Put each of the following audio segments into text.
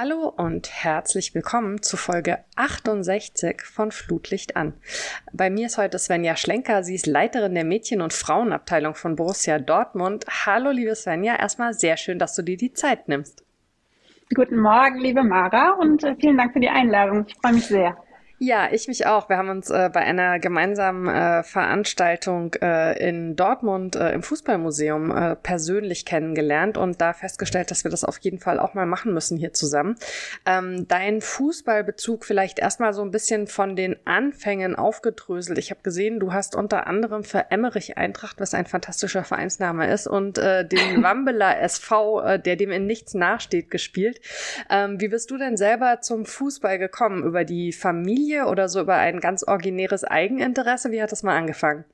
Hallo und herzlich willkommen zu Folge 68 von Flutlicht an. Bei mir ist heute Svenja Schlenker. Sie ist Leiterin der Mädchen- und Frauenabteilung von Borussia Dortmund. Hallo, liebe Svenja. Erstmal sehr schön, dass du dir die Zeit nimmst. Guten Morgen, liebe Mara, und äh, vielen Dank für die Einladung. Ich freue mich sehr. Ja, ich mich auch. Wir haben uns äh, bei einer gemeinsamen äh, Veranstaltung äh, in Dortmund äh, im Fußballmuseum äh, persönlich kennengelernt und da festgestellt, dass wir das auf jeden Fall auch mal machen müssen hier zusammen. Ähm, dein Fußballbezug vielleicht erstmal so ein bisschen von den Anfängen aufgedröselt. Ich habe gesehen, du hast unter anderem für Emmerich Eintracht, was ein fantastischer Vereinsname ist, und äh, den Wambeler SV, der dem in nichts nachsteht, gespielt. Ähm, wie bist du denn selber zum Fußball gekommen? Über die Familie? Familie oder so über ein ganz originäres Eigeninteresse? Wie hat das mal angefangen?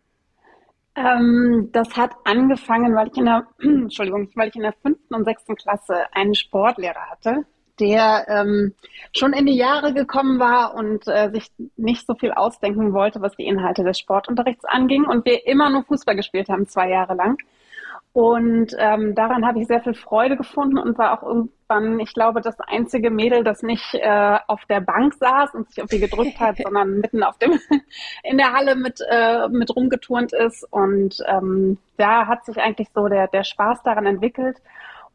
Ähm, das hat angefangen, weil ich in der, Entschuldigung, weil ich in der fünften und sechsten Klasse einen Sportlehrer hatte, der ähm, schon in die Jahre gekommen war und äh, sich nicht so viel ausdenken wollte, was die Inhalte des Sportunterrichts anging und wir immer nur Fußball gespielt haben, zwei Jahre lang. Und ähm, daran habe ich sehr viel Freude gefunden und war auch irgendwann, ich glaube, das einzige Mädel, das nicht äh, auf der Bank saß und sich auf die gedrückt hat, sondern mitten auf dem in der Halle mit äh, mit rumgeturnt ist. Und ähm, da hat sich eigentlich so der der Spaß daran entwickelt.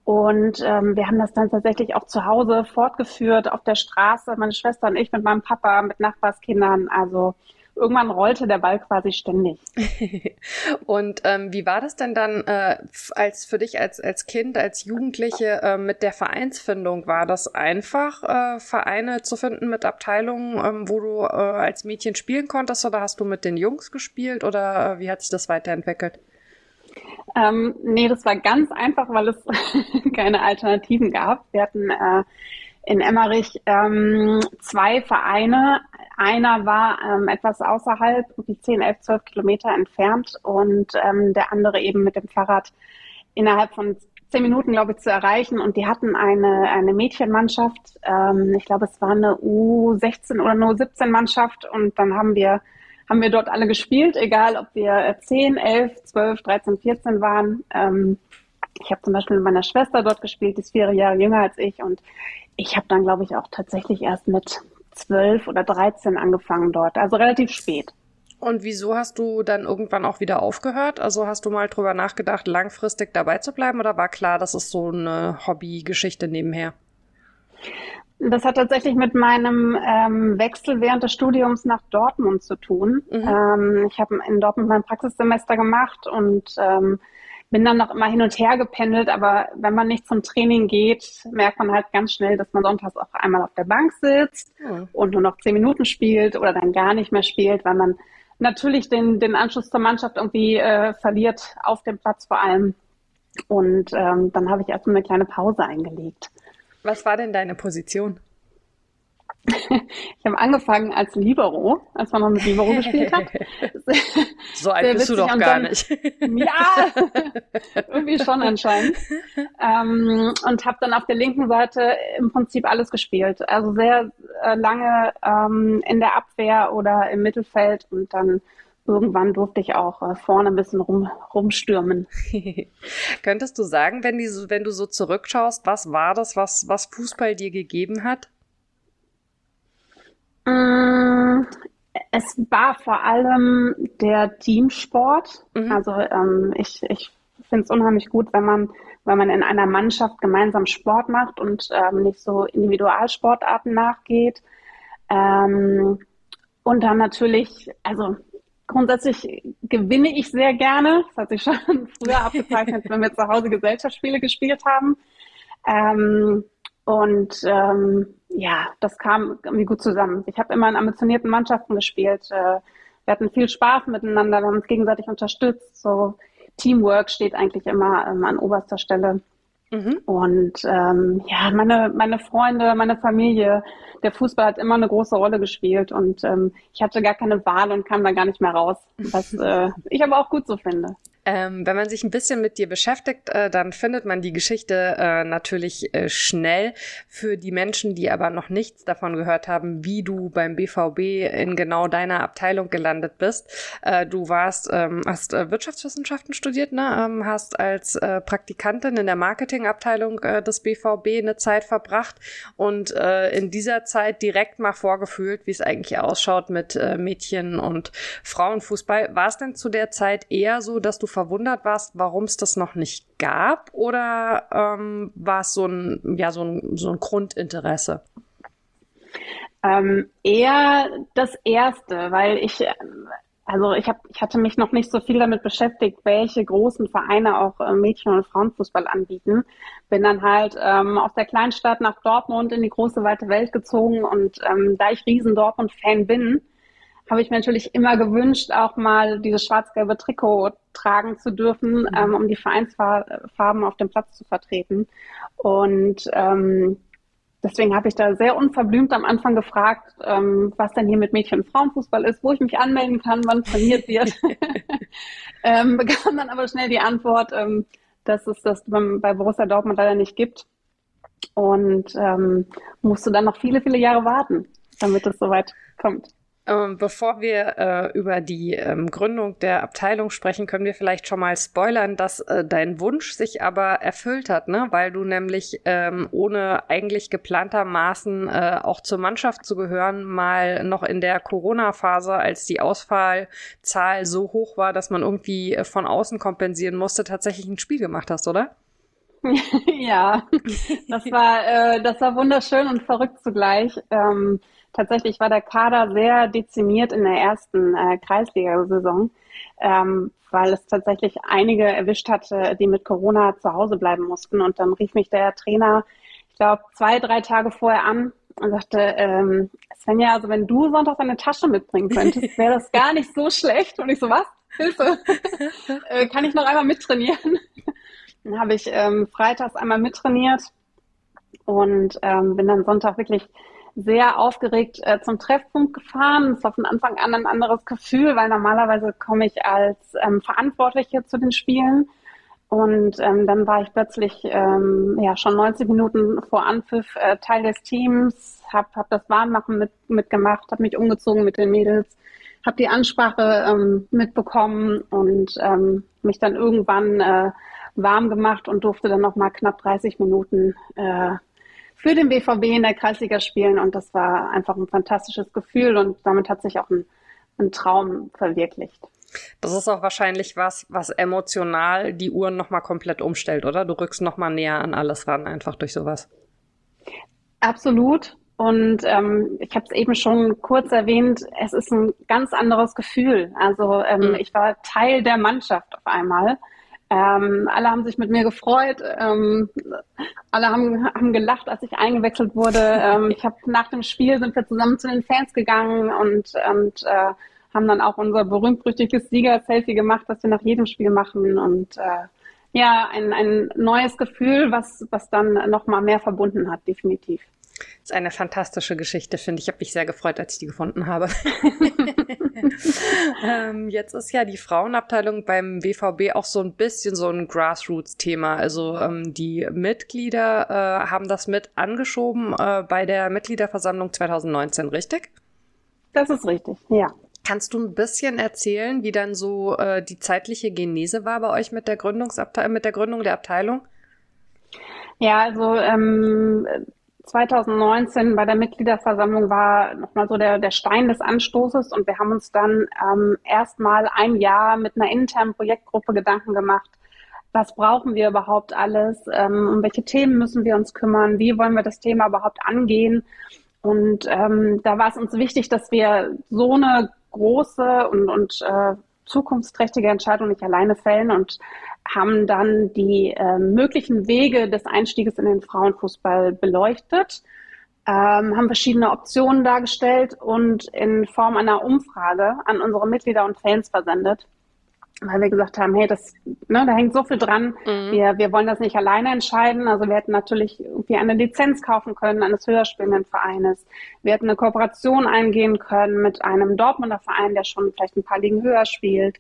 Und ähm, wir haben das dann tatsächlich auch zu Hause fortgeführt, auf der Straße, meine Schwester und ich mit meinem Papa, mit Nachbarskindern. Also irgendwann rollte der Ball quasi ständig. und ähm, wie war das denn dann äh, als für dich als, als Kind, als Jugendliche äh, mit der Vereinsfindung? War das einfach, äh, Vereine zu finden mit Abteilungen, ähm, wo du äh, als Mädchen spielen konntest oder hast du mit den Jungs gespielt oder äh, wie hat sich das weiterentwickelt? Ähm, nee, das war ganz einfach, weil es keine Alternativen gab. Wir hatten äh, in Emmerich ähm, zwei Vereine. Einer war ähm, etwas außerhalb, wie 10, 11, 12 Kilometer entfernt und ähm, der andere eben mit dem Fahrrad innerhalb von zehn Minuten, glaube ich, zu erreichen. Und die hatten eine, eine Mädchenmannschaft. Ähm, ich glaube, es war eine U16 oder eine U17-Mannschaft. Und dann haben wir, haben wir dort alle gespielt, egal ob wir 10, 11, 12, 13, 14 waren. Ähm, ich habe zum Beispiel mit meiner Schwester dort gespielt, die ist vier Jahre jünger als ich. Und ich habe dann, glaube ich, auch tatsächlich erst mit zwölf oder dreizehn angefangen dort, also relativ spät. Und wieso hast du dann irgendwann auch wieder aufgehört? Also hast du mal drüber nachgedacht, langfristig dabei zu bleiben oder war klar, das ist so eine Hobbygeschichte nebenher? Das hat tatsächlich mit meinem ähm, Wechsel während des Studiums nach Dortmund zu tun. Mhm. Ähm, ich habe in Dortmund mein Praxissemester gemacht und ähm, bin dann noch immer hin und her gependelt, aber wenn man nicht zum Training geht, merkt man halt ganz schnell, dass man sonntags auch einmal auf der Bank sitzt ja. und nur noch zehn Minuten spielt oder dann gar nicht mehr spielt, weil man natürlich den, den Anschluss zur Mannschaft irgendwie äh, verliert, auf dem Platz vor allem. Und ähm, dann habe ich erstmal eine kleine Pause eingelegt. Was war denn deine Position? Ich habe angefangen als Libero, als man noch mit Libero gespielt hat. so alt bist du doch gar dann, nicht. ja, irgendwie schon anscheinend. Ähm, und habe dann auf der linken Seite im Prinzip alles gespielt. Also sehr äh, lange ähm, in der Abwehr oder im Mittelfeld und dann irgendwann durfte ich auch äh, vorne ein bisschen rum, rumstürmen. Könntest du sagen, wenn, die, wenn du so zurückschaust, was war das, was, was Fußball dir gegeben hat? Mm, es war vor allem der Teamsport. Mhm. Also ähm, ich, ich finde es unheimlich gut, wenn man, wenn man in einer Mannschaft gemeinsam Sport macht und ähm, nicht so Individualsportarten nachgeht. Ähm, und dann natürlich, also grundsätzlich gewinne ich sehr gerne. Das hat sich schon früher abgezeichnet, wenn wir zu Hause Gesellschaftsspiele gespielt haben. Ähm, und ähm, ja, das kam irgendwie gut zusammen. Ich habe immer in ambitionierten Mannschaften gespielt. Äh, wir hatten viel Spaß miteinander, wir haben uns gegenseitig unterstützt. So Teamwork steht eigentlich immer ähm, an oberster Stelle. Mhm. Und ähm, ja, meine, meine Freunde, meine Familie, der Fußball hat immer eine große Rolle gespielt und ähm, ich hatte gar keine Wahl und kam da gar nicht mehr raus, was äh, ich aber auch gut so finde. Ähm, wenn man sich ein bisschen mit dir beschäftigt, äh, dann findet man die Geschichte äh, natürlich äh, schnell. Für die Menschen, die aber noch nichts davon gehört haben, wie du beim BVB in genau deiner Abteilung gelandet bist. Äh, du warst, ähm, hast äh, Wirtschaftswissenschaften studiert, ne? Ähm, hast als äh, Praktikantin in der Marketingabteilung des BVB eine Zeit verbracht und in dieser Zeit direkt mal vorgefühlt, wie es eigentlich ausschaut mit Mädchen und Frauenfußball. War es denn zu der Zeit eher so, dass du verwundert warst, warum es das noch nicht gab? Oder ähm, war es so ein, ja, so ein, so ein Grundinteresse? Ähm, eher das erste, weil ich, also ich, hab, ich hatte mich noch nicht so viel damit beschäftigt, welche großen Vereine auch äh, Mädchen- und Frauenfußball anbieten. Bin dann halt ähm, aus der Kleinstadt nach Dortmund in die große weite Welt gezogen und ähm, da ich riesen Dortmund-Fan bin, habe ich mir natürlich immer gewünscht, auch mal dieses schwarz-gelbe Trikot tragen zu dürfen, mhm. ähm, um die Vereinsfarben auf dem Platz zu vertreten. Und ähm, deswegen habe ich da sehr unverblümt am Anfang gefragt, ähm, was denn hier mit Mädchen- und Frauenfußball ist, wo ich mich anmelden kann, wann trainiert wird. ähm, bekam dann aber schnell die Antwort, ähm, dass es das bei Borussia Dortmund leider nicht gibt. Und ähm, musste dann noch viele, viele Jahre warten, damit es soweit kommt. Ähm, bevor wir äh, über die ähm, Gründung der Abteilung sprechen, können wir vielleicht schon mal spoilern, dass äh, dein Wunsch sich aber erfüllt hat, ne? weil du nämlich ähm, ohne eigentlich geplantermaßen äh, auch zur Mannschaft zu gehören, mal noch in der Corona-Phase, als die Ausfallzahl so hoch war, dass man irgendwie äh, von außen kompensieren musste, tatsächlich ein Spiel gemacht hast, oder? ja, das war, äh, das war wunderschön und verrückt zugleich. Ähm, tatsächlich war der Kader sehr dezimiert in der ersten äh, Kreisliga-Saison, ähm, weil es tatsächlich einige erwischt hatte, die mit Corona zu Hause bleiben mussten. Und dann rief mich der Trainer, ich glaube, zwei, drei Tage vorher an und sagte, ähm, Svenja, also wenn du Sonntag eine Tasche mitbringen könntest, wäre das gar nicht so schlecht. Und ich so, was? Hilfe! äh, kann ich noch einmal mittrainieren? Dann habe ich ähm, freitags einmal mittrainiert und ähm, bin dann Sonntag wirklich sehr aufgeregt äh, zum Treffpunkt gefahren. Es war von Anfang an ein anderes Gefühl, weil normalerweise komme ich als ähm, Verantwortliche zu den Spielen. Und ähm, dann war ich plötzlich ähm, ja schon 90 Minuten vor Anpfiff äh, Teil des Teams, habe hab das Warnmachen mit, mitgemacht, habe mich umgezogen mit den Mädels, habe die Ansprache ähm, mitbekommen und ähm, mich dann irgendwann äh, warm gemacht und durfte dann noch mal knapp 30 Minuten äh, für den BVB in der Kreisliga spielen und das war einfach ein fantastisches Gefühl und damit hat sich auch ein, ein Traum verwirklicht. Das ist auch wahrscheinlich was, was emotional die Uhren nochmal komplett umstellt, oder? Du rückst nochmal näher an alles ran, einfach durch sowas. Absolut. Und ähm, ich habe es eben schon kurz erwähnt, es ist ein ganz anderes Gefühl. Also ähm, mhm. ich war Teil der Mannschaft auf einmal. Ähm, alle haben sich mit mir gefreut. Ähm, alle haben, haben gelacht, als ich eingewechselt wurde. Ähm, ich habe nach dem Spiel sind wir zusammen zu den Fans gegangen und, und äh, haben dann auch unser berühmt-berüchtigtes Sieger-Selfie gemacht, das wir nach jedem Spiel machen. Und äh, ja, ein, ein neues Gefühl, was, was dann nochmal mehr verbunden hat, definitiv. Das ist eine fantastische Geschichte, finde ich. Ich habe mich sehr gefreut, als ich die gefunden habe. ähm, jetzt ist ja die Frauenabteilung beim WVB auch so ein bisschen so ein Grassroots-Thema. Also ähm, die Mitglieder äh, haben das mit angeschoben äh, bei der Mitgliederversammlung 2019, richtig? Das ist richtig, ja. Kannst du ein bisschen erzählen, wie dann so äh, die zeitliche Genese war bei euch mit der Gründungsabteilung, mit der Gründung der Abteilung? Ja, also ähm, 2019 bei der Mitgliederversammlung war nochmal so der, der Stein des Anstoßes. Und wir haben uns dann ähm, erstmal ein Jahr mit einer internen Projektgruppe Gedanken gemacht, was brauchen wir überhaupt alles, ähm, um welche Themen müssen wir uns kümmern, wie wollen wir das Thema überhaupt angehen. Und ähm, da war es uns wichtig, dass wir so eine große und, und äh, zukunftsträchtige Entscheidung nicht alleine fällen. Und haben dann die äh, möglichen Wege des Einstieges in den Frauenfußball beleuchtet, ähm, haben verschiedene Optionen dargestellt und in Form einer Umfrage an unsere Mitglieder und Fans versendet. weil wir gesagt haben, hey, das, ne, da hängt so viel dran. Mhm. Wir, wir wollen das nicht alleine entscheiden. Also wir hätten natürlich irgendwie eine Lizenz kaufen können eines höher spielenden Vereines. Wir hätten eine Kooperation eingehen können mit einem Dortmunder Verein, der schon vielleicht ein paar Ligen höher spielt.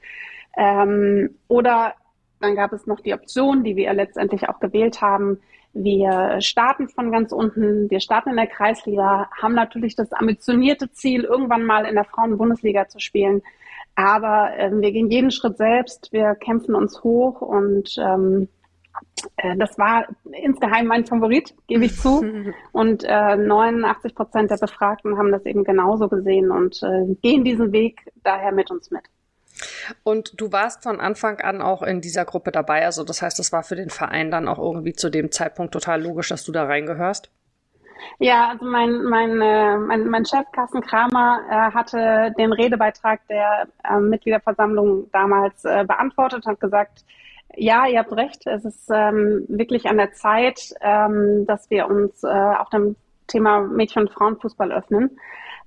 Ähm, oder dann gab es noch die Option, die wir letztendlich auch gewählt haben. Wir starten von ganz unten, wir starten in der Kreisliga, haben natürlich das ambitionierte Ziel, irgendwann mal in der Frauenbundesliga zu spielen. Aber ähm, wir gehen jeden Schritt selbst, wir kämpfen uns hoch und ähm, äh, das war insgeheim mein Favorit, gebe ich zu. Und äh, 89 Prozent der Befragten haben das eben genauso gesehen und äh, gehen diesen Weg daher mit uns mit. Und du warst von Anfang an auch in dieser Gruppe dabei. Also das heißt, es war für den Verein dann auch irgendwie zu dem Zeitpunkt total logisch, dass du da reingehörst? Ja, also mein, mein, äh, mein, mein Chef Carsten Kramer äh, hatte den Redebeitrag der äh, Mitgliederversammlung damals äh, beantwortet und hat gesagt, ja, ihr habt recht, es ist ähm, wirklich an der Zeit, ähm, dass wir uns auch dem Thema Mädchen- und Frauenfußball öffnen.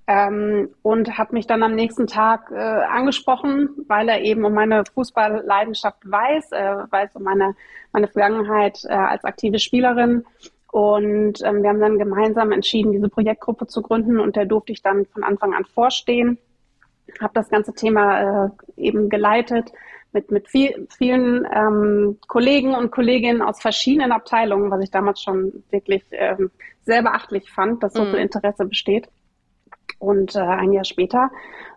Ähm, und hat mich dann am nächsten Tag äh, angesprochen, weil er eben um meine Fußballleidenschaft weiß, äh, weiß um meine, meine Vergangenheit äh, als aktive Spielerin und ähm, wir haben dann gemeinsam entschieden, diese Projektgruppe zu gründen und der durfte ich dann von Anfang an vorstehen. Habe das ganze Thema äh, eben geleitet mit, mit viel, vielen ähm, Kollegen und Kolleginnen aus verschiedenen Abteilungen, was ich damals schon wirklich ähm, sehr beachtlich fand, dass so viel mhm. Interesse besteht. Und äh, ein Jahr später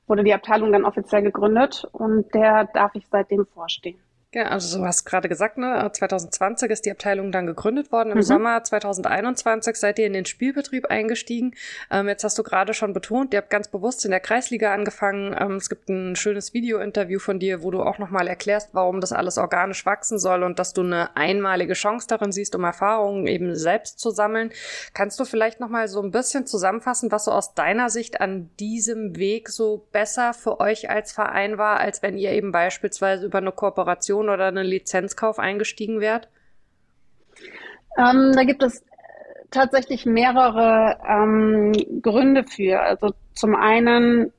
wurde die Abteilung dann offiziell gegründet und der darf ich seitdem vorstehen. Ja, also du hast gerade gesagt, ne, 2020 ist die Abteilung dann gegründet worden. Im mhm. Sommer 2021 seid ihr in den Spielbetrieb eingestiegen. Ähm, jetzt hast du gerade schon betont, ihr habt ganz bewusst in der Kreisliga angefangen. Ähm, es gibt ein schönes Video-Interview von dir, wo du auch nochmal erklärst, warum das alles organisch wachsen soll und dass du eine einmalige Chance darin siehst, um Erfahrungen eben selbst zu sammeln. Kannst du vielleicht nochmal so ein bisschen zusammenfassen, was so aus deiner Sicht an diesem Weg so besser für euch als Verein war, als wenn ihr eben beispielsweise über eine Kooperation Investition oder einen Lizenzkauf eingestiegen wärt? Ähm, da gibt es tatsächlich mehrere ähm, Gründe für. Also zum einen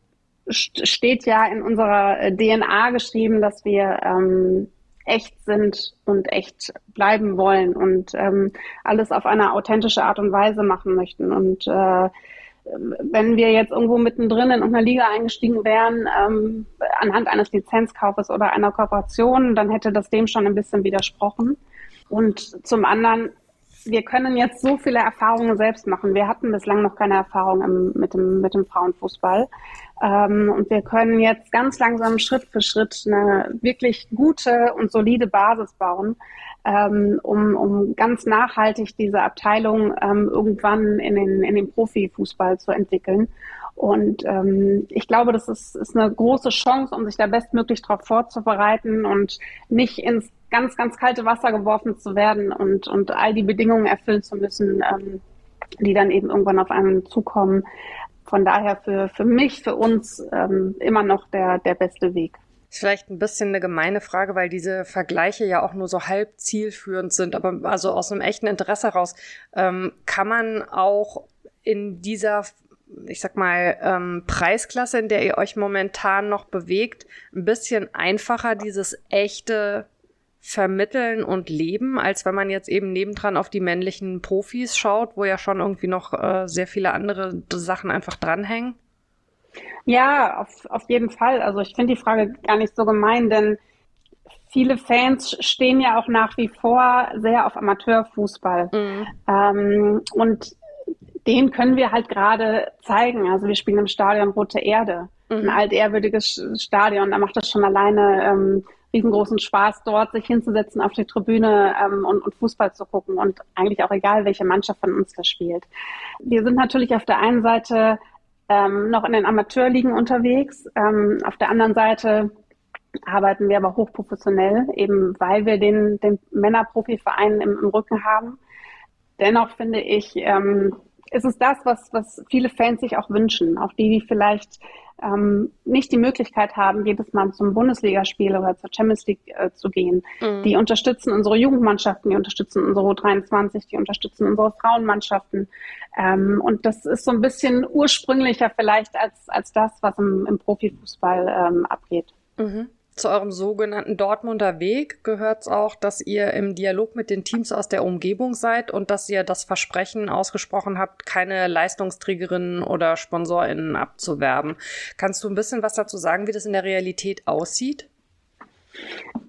steht ja in unserer DNA geschrieben, dass wir ähm, echt sind und echt bleiben wollen und ähm, alles auf eine authentische Art und Weise machen möchten. Und äh, wenn wir jetzt irgendwo mittendrin in irgendeiner Liga eingestiegen wären, ähm, anhand eines Lizenzkaufes oder einer Kooperation, dann hätte das dem schon ein bisschen widersprochen. Und zum anderen, wir können jetzt so viele Erfahrungen selbst machen. Wir hatten bislang noch keine Erfahrung im, mit, dem, mit dem Frauenfußball. Ähm, und wir können jetzt ganz langsam Schritt für Schritt eine wirklich gute und solide Basis bauen, ähm, um, um ganz nachhaltig diese Abteilung ähm, irgendwann in den, in den Profifußball zu entwickeln. Und ähm, ich glaube, das ist, ist eine große Chance, um sich da bestmöglich darauf vorzubereiten und nicht ins ganz, ganz kalte Wasser geworfen zu werden und, und all die Bedingungen erfüllen zu müssen, ähm, die dann eben irgendwann auf einen zukommen. Von daher für, für mich, für uns ähm, immer noch der, der beste Weg. Ist vielleicht ein bisschen eine gemeine Frage, weil diese Vergleiche ja auch nur so halb zielführend sind. Aber also aus einem echten Interesse heraus, ähm, kann man auch in dieser ich sag mal, ähm, Preisklasse, in der ihr euch momentan noch bewegt, ein bisschen einfacher dieses echte vermitteln und leben, als wenn man jetzt eben nebendran auf die männlichen Profis schaut, wo ja schon irgendwie noch äh, sehr viele andere Sachen einfach dranhängen? Ja, auf, auf jeden Fall. Also ich finde die Frage gar nicht so gemein, denn viele Fans stehen ja auch nach wie vor sehr auf Amateurfußball. Mhm. Ähm, und den können wir halt gerade zeigen. Also wir spielen im Stadion Rote Erde, mhm. ein altehrwürdiges Stadion. Da macht es schon alleine ähm, riesengroßen Spaß, dort sich hinzusetzen auf die Tribüne ähm, und, und Fußball zu gucken. Und eigentlich auch egal, welche Mannschaft von uns da spielt. Wir sind natürlich auf der einen Seite ähm, noch in den Amateurligen unterwegs. Ähm, auf der anderen Seite arbeiten wir aber hochprofessionell, eben weil wir den, den Männerprofiverein im, im Rücken haben. Dennoch finde ich, ähm, ist es das, was, was viele Fans sich auch wünschen, auch die, die vielleicht ähm, nicht die Möglichkeit haben, jedes Mal zum Bundesligaspiel oder zur Champions League äh, zu gehen. Mhm. Die unterstützen unsere Jugendmannschaften, die unterstützen unsere U23, die unterstützen unsere Frauenmannschaften. Ähm, und das ist so ein bisschen ursprünglicher vielleicht als, als das, was im, im Profifußball ähm, abgeht. Mhm. Zu eurem sogenannten Dortmunder Weg gehört es auch, dass ihr im Dialog mit den Teams aus der Umgebung seid und dass ihr das Versprechen ausgesprochen habt, keine Leistungsträgerinnen oder SponsorInnen abzuwerben. Kannst du ein bisschen was dazu sagen, wie das in der Realität aussieht?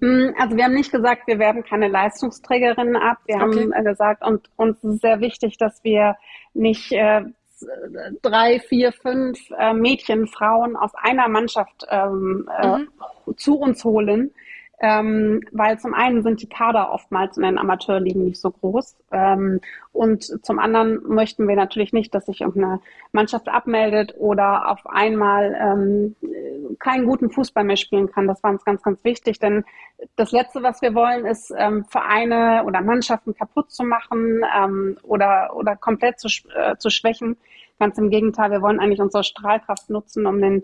Mm, also wir haben nicht gesagt, wir werben keine Leistungsträgerinnen ab. Wir okay. haben äh, gesagt, und uns ist sehr wichtig, dass wir nicht äh, drei, vier, fünf äh, Mädchen, Frauen aus einer Mannschaft ähm, äh, mhm. Zu uns holen, ähm, weil zum einen sind die Kader oftmals in den Amateurligen nicht so groß ähm, und zum anderen möchten wir natürlich nicht, dass sich irgendeine Mannschaft abmeldet oder auf einmal ähm, keinen guten Fußball mehr spielen kann. Das war uns ganz, ganz wichtig, denn das Letzte, was wir wollen, ist ähm, Vereine oder Mannschaften kaputt zu machen ähm, oder, oder komplett zu, äh, zu schwächen. Ganz im Gegenteil, wir wollen eigentlich unsere Strahlkraft nutzen, um den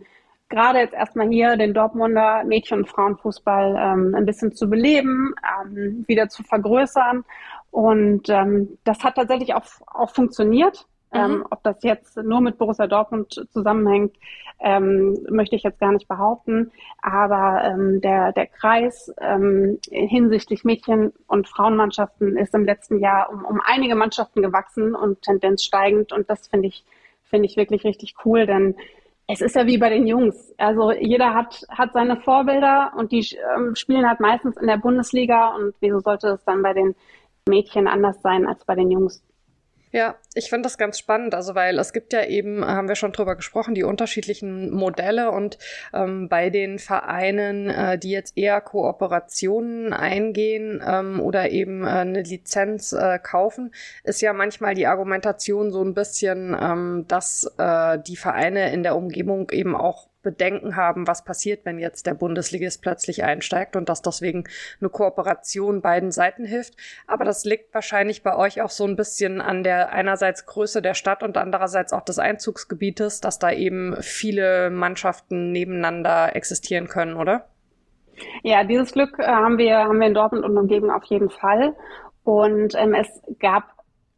gerade jetzt erstmal hier den Dortmunder Mädchen- und Frauenfußball ähm, ein bisschen zu beleben, ähm, wieder zu vergrößern. Und ähm, das hat tatsächlich auch, auch funktioniert. Mhm. Ähm, ob das jetzt nur mit Borussia Dortmund zusammenhängt, ähm, möchte ich jetzt gar nicht behaupten. Aber ähm, der, der Kreis hinsichtlich Mädchen- und Frauenmannschaften ist im letzten Jahr um, um einige Mannschaften gewachsen und Tendenz steigend. Und das finde ich, finde ich wirklich richtig cool, denn es ist ja wie bei den Jungs. Also jeder hat, hat seine Vorbilder und die ähm, spielen halt meistens in der Bundesliga und wieso sollte es dann bei den Mädchen anders sein als bei den Jungs? Ja, ich finde das ganz spannend, also weil es gibt ja eben, haben wir schon drüber gesprochen, die unterschiedlichen Modelle und ähm, bei den Vereinen, äh, die jetzt eher Kooperationen eingehen ähm, oder eben äh, eine Lizenz äh, kaufen, ist ja manchmal die Argumentation so ein bisschen, ähm, dass äh, die Vereine in der Umgebung eben auch Bedenken haben, was passiert, wenn jetzt der Bundesligist plötzlich einsteigt und dass deswegen eine Kooperation beiden Seiten hilft. Aber das liegt wahrscheinlich bei euch auch so ein bisschen an der einerseits Größe der Stadt und andererseits auch des Einzugsgebietes, dass da eben viele Mannschaften nebeneinander existieren können, oder? Ja, dieses Glück äh, haben wir, haben wir in Dortmund und Umgebung auf jeden Fall. Und ähm, es gab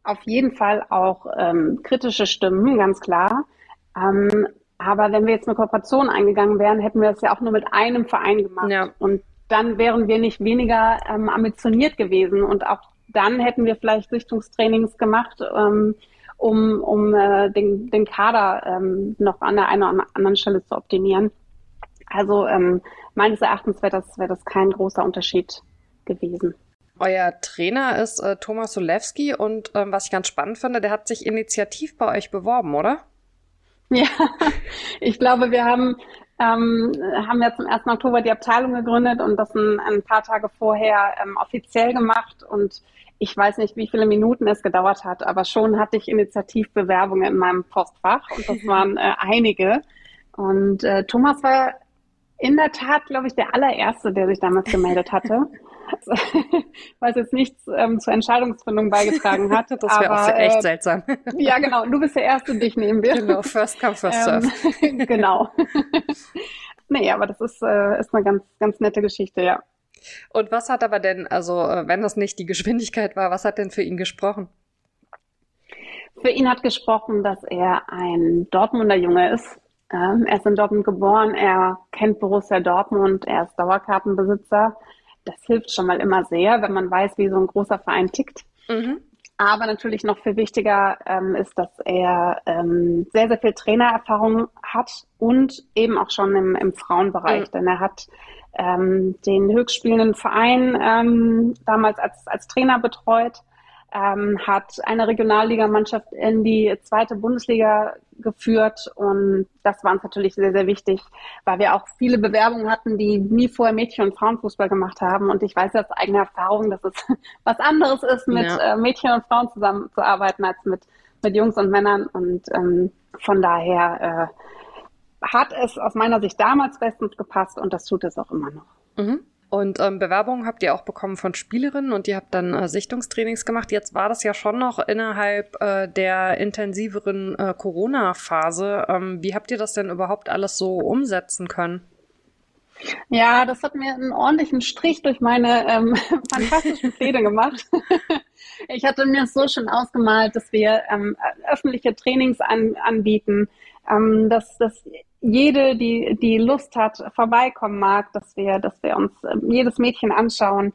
auf jeden Fall auch ähm, kritische Stimmen, ganz klar. Ähm, aber wenn wir jetzt eine Kooperation eingegangen wären, hätten wir das ja auch nur mit einem Verein gemacht. Ja. Und dann wären wir nicht weniger ähm, ambitioniert gewesen. Und auch dann hätten wir vielleicht Sichtungstrainings gemacht, ähm, um, um äh, den, den Kader ähm, noch an der einen oder anderen Stelle zu optimieren. Also ähm, meines Erachtens wäre das, wäre das kein großer Unterschied gewesen. Euer Trainer ist äh, Thomas Solewski und ähm, was ich ganz spannend finde, der hat sich initiativ bei euch beworben, oder? Ja, ich glaube, wir haben, ähm, haben ja zum 1. Oktober die Abteilung gegründet und das ein, ein paar Tage vorher ähm, offiziell gemacht. Und ich weiß nicht, wie viele Minuten es gedauert hat, aber schon hatte ich Initiativbewerbungen in meinem Postfach und das waren äh, einige. Und äh, Thomas war in der Tat, glaube ich, der allererste, der sich damals gemeldet hatte. was jetzt nichts ähm, zur Entscheidungsfindung beigetragen hat. Das wäre auch echt äh, seltsam. ja, genau. Du bist der Erste, dich nehmen wir. Genau, first come, first serve. Ähm, genau. nee, aber das ist, äh, ist eine ganz, ganz nette Geschichte, ja. Und was hat aber denn, also äh, wenn das nicht die Geschwindigkeit war, was hat denn für ihn gesprochen? Für ihn hat gesprochen, dass er ein Dortmunder Junge ist. Ähm, er ist in Dortmund geboren, er kennt Borussia Dortmund, er ist Dauerkartenbesitzer das hilft schon mal immer sehr, wenn man weiß, wie so ein großer Verein tickt. Mhm. Aber natürlich noch viel wichtiger ähm, ist, dass er ähm, sehr, sehr viel Trainererfahrung hat und eben auch schon im, im Frauenbereich. Mhm. Denn er hat ähm, den höchstspielenden Verein ähm, damals als, als Trainer betreut ähm, hat eine Regionalligamannschaft in die zweite Bundesliga geführt und das war uns natürlich sehr, sehr wichtig, weil wir auch viele Bewerbungen hatten, die nie vorher Mädchen- und Frauenfußball gemacht haben und ich weiß aus eigener Erfahrung, dass es was anderes ist, mit ja. äh, Mädchen und Frauen zusammenzuarbeiten als mit, mit Jungs und Männern und ähm, von daher äh, hat es aus meiner Sicht damals bestens gepasst und das tut es auch immer noch. Mhm. Und ähm, Bewerbungen habt ihr auch bekommen von Spielerinnen und ihr habt dann äh, Sichtungstrainings gemacht. Jetzt war das ja schon noch innerhalb äh, der intensiveren äh, Corona-Phase. Ähm, wie habt ihr das denn überhaupt alles so umsetzen können? Ja, das hat mir einen ordentlichen Strich durch meine ähm, fantastischen Pläne gemacht. ich hatte mir so schon ausgemalt, dass wir ähm, öffentliche Trainings an, anbieten, ähm, dass, dass jede, die, die Lust hat, vorbeikommen mag, dass wir, dass wir uns ähm, jedes Mädchen anschauen.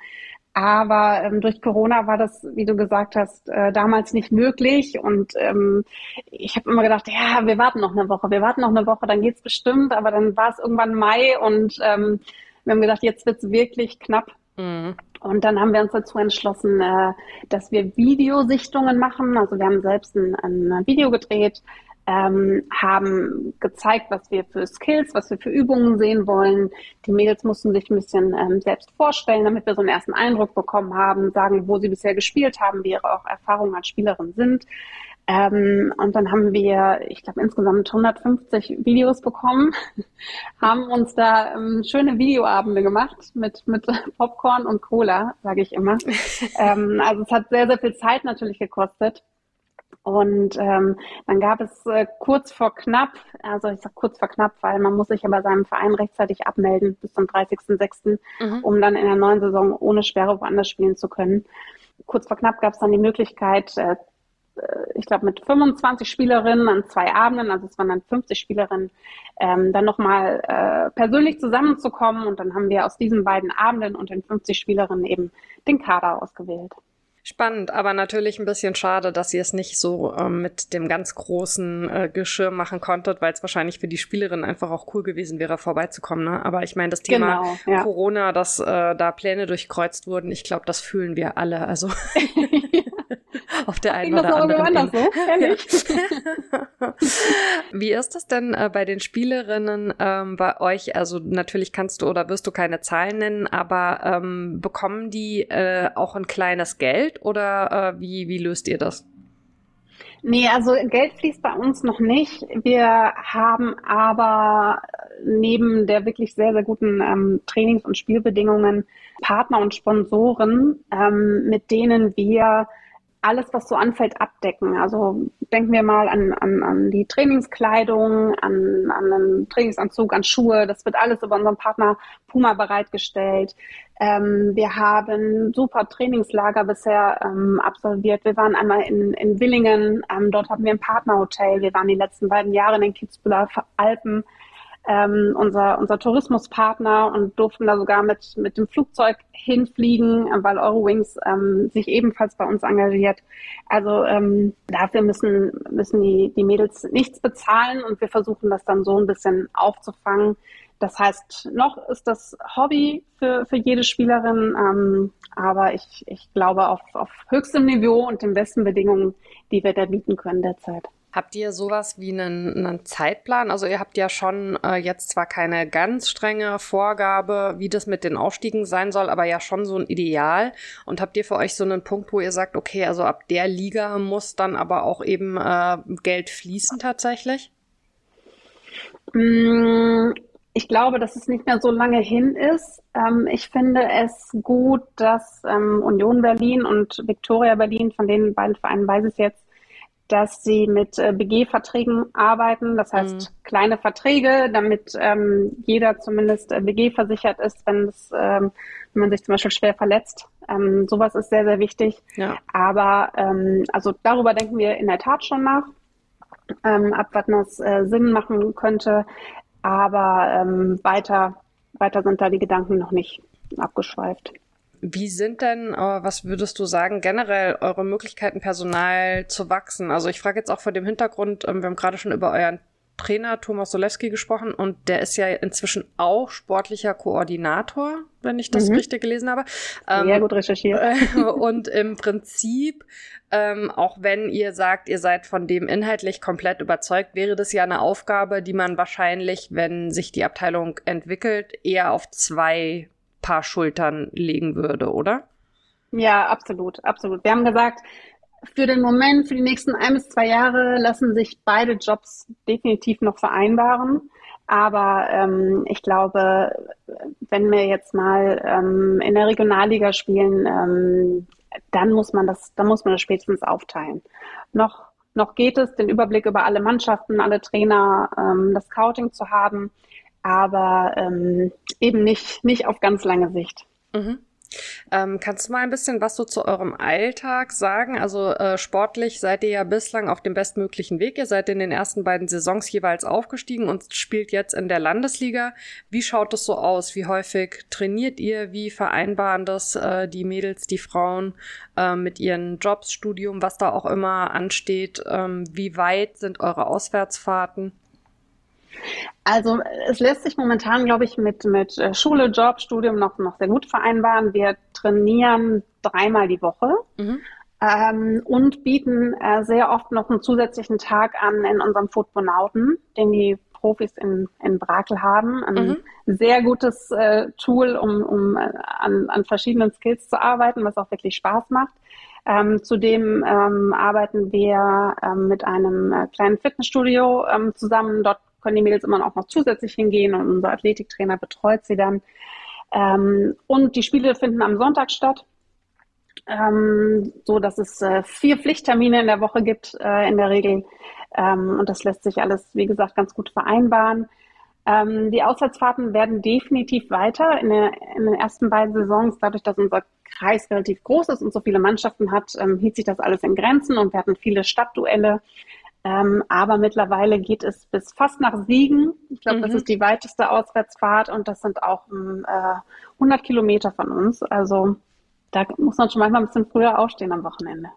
Aber ähm, durch Corona war das, wie du gesagt hast, äh, damals nicht möglich. Und ähm, ich habe immer gedacht, ja, wir warten noch eine Woche, wir warten noch eine Woche, dann geht's bestimmt. Aber dann war es irgendwann Mai und ähm, wir haben gedacht, jetzt wird's wirklich knapp. Mhm. Und dann haben wir uns dazu entschlossen, äh, dass wir Videosichtungen machen. Also wir haben selbst ein, ein Video gedreht, ähm, haben gezeigt, was wir für Skills, was wir für Übungen sehen wollen. Die Mädels mussten sich ein bisschen ähm, selbst vorstellen, damit wir so einen ersten Eindruck bekommen haben, sagen, wo sie bisher gespielt haben, wie ihre auch Erfahrungen als Spielerin sind. Ähm, und dann haben wir, ich glaube, insgesamt 150 Videos bekommen, haben uns da ähm, schöne Videoabende gemacht mit, mit Popcorn und Cola, sage ich immer. ähm, also es hat sehr, sehr viel Zeit natürlich gekostet. Und ähm, dann gab es äh, kurz vor knapp, also ich sage kurz vor knapp, weil man muss sich ja bei seinem Verein rechtzeitig abmelden bis zum 30.06., mhm. um dann in der neuen Saison ohne Sperre woanders spielen zu können. Kurz vor knapp gab es dann die Möglichkeit, äh, äh ich glaube mit 25 Spielerinnen an zwei Abenden, also es waren dann 50 Spielerinnen, ähm, dann nochmal äh, persönlich zusammenzukommen. Und dann haben wir aus diesen beiden Abenden und den 50 Spielerinnen eben den Kader ausgewählt. Spannend, aber natürlich ein bisschen schade, dass ihr es nicht so ähm, mit dem ganz großen äh, Geschirr machen konntet, weil es wahrscheinlich für die Spielerin einfach auch cool gewesen wäre, vorbeizukommen. Ne? Aber ich meine, das Thema genau, ja. Corona, dass äh, da Pläne durchkreuzt wurden, ich glaube, das fühlen wir alle. Also auf der einen oder anderen. So? Wie ist das denn äh, bei den Spielerinnen ähm, bei euch? Also natürlich kannst du oder wirst du keine Zahlen nennen, aber ähm, bekommen die äh, auch ein kleines Geld oder äh, wie, wie löst ihr das? Nee, also Geld fließt bei uns noch nicht. Wir haben aber neben der wirklich sehr, sehr guten ähm, Trainings- und Spielbedingungen Partner und Sponsoren, ähm, mit denen wir alles, was so anfällt, abdecken. Also denken wir mal an, an, an die Trainingskleidung, an, an einen Trainingsanzug, an Schuhe. Das wird alles über unseren Partner Puma bereitgestellt. Ähm, wir haben super Trainingslager bisher ähm, absolviert. Wir waren einmal in, in Willingen. Ähm, dort haben wir ein Partnerhotel. Wir waren die letzten beiden Jahre in den Kitzbüheler Alpen ähm, unser, unser Tourismuspartner und durften da sogar mit, mit dem Flugzeug hinfliegen, weil Eurowings ähm, sich ebenfalls bei uns engagiert. Also ähm, dafür müssen, müssen die, die Mädels nichts bezahlen und wir versuchen das dann so ein bisschen aufzufangen. Das heißt, noch ist das Hobby für, für jede Spielerin, ähm, aber ich, ich glaube auf, auf höchstem Niveau und den besten Bedingungen, die wir da bieten können derzeit. Habt ihr sowas wie einen, einen Zeitplan? Also ihr habt ja schon äh, jetzt zwar keine ganz strenge Vorgabe, wie das mit den Aufstiegen sein soll, aber ja schon so ein Ideal. Und habt ihr für euch so einen Punkt, wo ihr sagt, okay, also ab der Liga muss dann aber auch eben äh, Geld fließen tatsächlich? Mm, ich glaube, dass es nicht mehr so lange hin ist. Ähm, ich finde es gut, dass ähm, Union Berlin und Victoria Berlin, von den beiden Vereinen weiß ich jetzt, dass sie mit äh, BG-Verträgen arbeiten, das heißt mhm. kleine Verträge, damit ähm, jeder zumindest äh, BG versichert ist, wenn, es, ähm, wenn man sich zum Beispiel schwer verletzt. Ähm, sowas ist sehr, sehr wichtig. Ja. Aber ähm, also darüber denken wir in der Tat schon nach, ähm, ab wann das äh, Sinn machen könnte. Aber ähm, weiter, weiter sind da die Gedanken noch nicht abgeschweift. Wie sind denn, äh, was würdest du sagen, generell eure Möglichkeiten, Personal zu wachsen? Also ich frage jetzt auch vor dem Hintergrund, ähm, wir haben gerade schon über euren Trainer Thomas Solewski gesprochen und der ist ja inzwischen auch sportlicher Koordinator, wenn ich das mhm. richtig gelesen habe. Ähm, Sehr gut recherchiert. und im Prinzip, ähm, auch wenn ihr sagt, ihr seid von dem inhaltlich komplett überzeugt, wäre das ja eine Aufgabe, die man wahrscheinlich, wenn sich die Abteilung entwickelt, eher auf zwei Paar Schultern legen würde, oder? Ja, absolut, absolut. Wir haben gesagt, für den Moment, für die nächsten ein bis zwei Jahre lassen sich beide Jobs definitiv noch vereinbaren. Aber ähm, ich glaube, wenn wir jetzt mal ähm, in der Regionalliga spielen, ähm, dann muss man das, dann muss man das spätestens aufteilen. Noch, noch geht es, den Überblick über alle Mannschaften, alle Trainer, ähm, das Scouting zu haben aber ähm, eben nicht, nicht auf ganz lange Sicht. Mhm. Ähm, kannst du mal ein bisschen was so zu eurem Alltag sagen? Also äh, sportlich seid ihr ja bislang auf dem bestmöglichen Weg. Ihr seid in den ersten beiden Saisons jeweils aufgestiegen und spielt jetzt in der Landesliga. Wie schaut es so aus? Wie häufig trainiert ihr? Wie vereinbaren das äh, die Mädels, die Frauen äh, mit ihren Jobs, Studium, was da auch immer ansteht? Ähm, wie weit sind eure Auswärtsfahrten? Also es lässt sich momentan, glaube ich, mit, mit äh, Schule, Job, Studium noch, noch sehr gut vereinbaren. Wir trainieren dreimal die Woche. Mhm. Ähm, und bieten äh, sehr oft noch einen zusätzlichen Tag an in unserem Footbonauten, den die Profis in, in Brakel haben. Ein mhm. sehr gutes äh, Tool, um, um äh, an, an verschiedenen Skills zu arbeiten, was auch wirklich Spaß macht. Ähm, zudem ähm, arbeiten wir ähm, mit einem äh, kleinen Fitnessstudio ähm, zusammen. Dort können die Mädels immer auch noch zusätzlich hingehen und unser Athletiktrainer betreut sie dann. Ähm, und die Spiele finden am Sonntag statt, ähm, so dass es äh, vier Pflichttermine in der Woche gibt äh, in der Regel. Ähm, und das lässt sich alles, wie gesagt, ganz gut vereinbaren. Ähm, die Auswärtsfahrten werden definitiv weiter in, der, in, den ersten beiden Saisons. Dadurch, dass unser Kreis relativ groß ist und so viele Mannschaften hat, ähm, hielt sich das alles in Grenzen und wir hatten viele Stadtduelle. Ähm, aber mittlerweile geht es bis fast nach Siegen. Ich glaube, mhm. das ist die weiteste Auswärtsfahrt und das sind auch äh, 100 Kilometer von uns. Also da muss man schon manchmal ein bisschen früher aufstehen am Wochenende.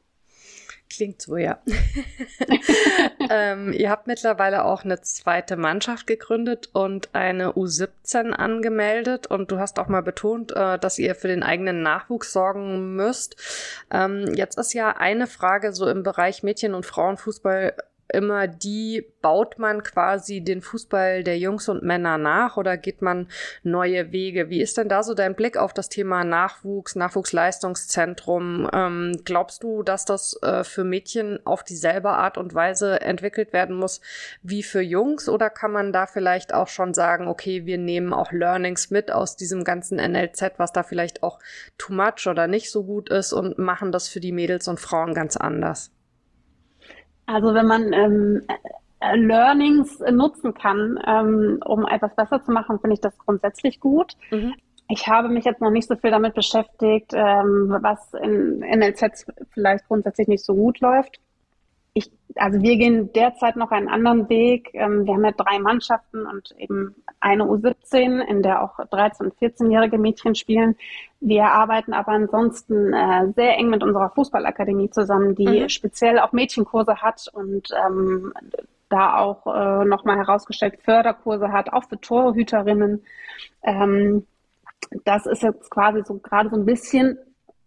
Klingt so, ja. ähm, ihr habt mittlerweile auch eine zweite Mannschaft gegründet und eine U17 angemeldet. Und du hast auch mal betont, äh, dass ihr für den eigenen Nachwuchs sorgen müsst. Ähm, jetzt ist ja eine Frage so im Bereich Mädchen- und Frauenfußball immer die, baut man quasi den Fußball der Jungs und Männer nach oder geht man neue Wege? Wie ist denn da so dein Blick auf das Thema Nachwuchs, Nachwuchsleistungszentrum? Ähm, glaubst du, dass das äh, für Mädchen auf dieselbe Art und Weise entwickelt werden muss wie für Jungs? Oder kann man da vielleicht auch schon sagen, okay, wir nehmen auch Learnings mit aus diesem ganzen NLZ, was da vielleicht auch too much oder nicht so gut ist und machen das für die Mädels und Frauen ganz anders? Also wenn man ähm, äh, Learnings nutzen kann, ähm, um etwas besser zu machen, finde ich das grundsätzlich gut. Mhm. Ich habe mich jetzt noch nicht so viel damit beschäftigt, ähm, was in NLZ vielleicht grundsätzlich nicht so gut läuft also wir gehen derzeit noch einen anderen Weg. Ähm, wir haben ja drei Mannschaften und eben eine U17, in der auch 13- und 14-jährige Mädchen spielen. Wir arbeiten aber ansonsten äh, sehr eng mit unserer Fußballakademie zusammen, die mhm. speziell auch Mädchenkurse hat und ähm, da auch äh, nochmal herausgestellt Förderkurse hat, auch für Torhüterinnen. Ähm, das ist jetzt quasi so gerade so ein bisschen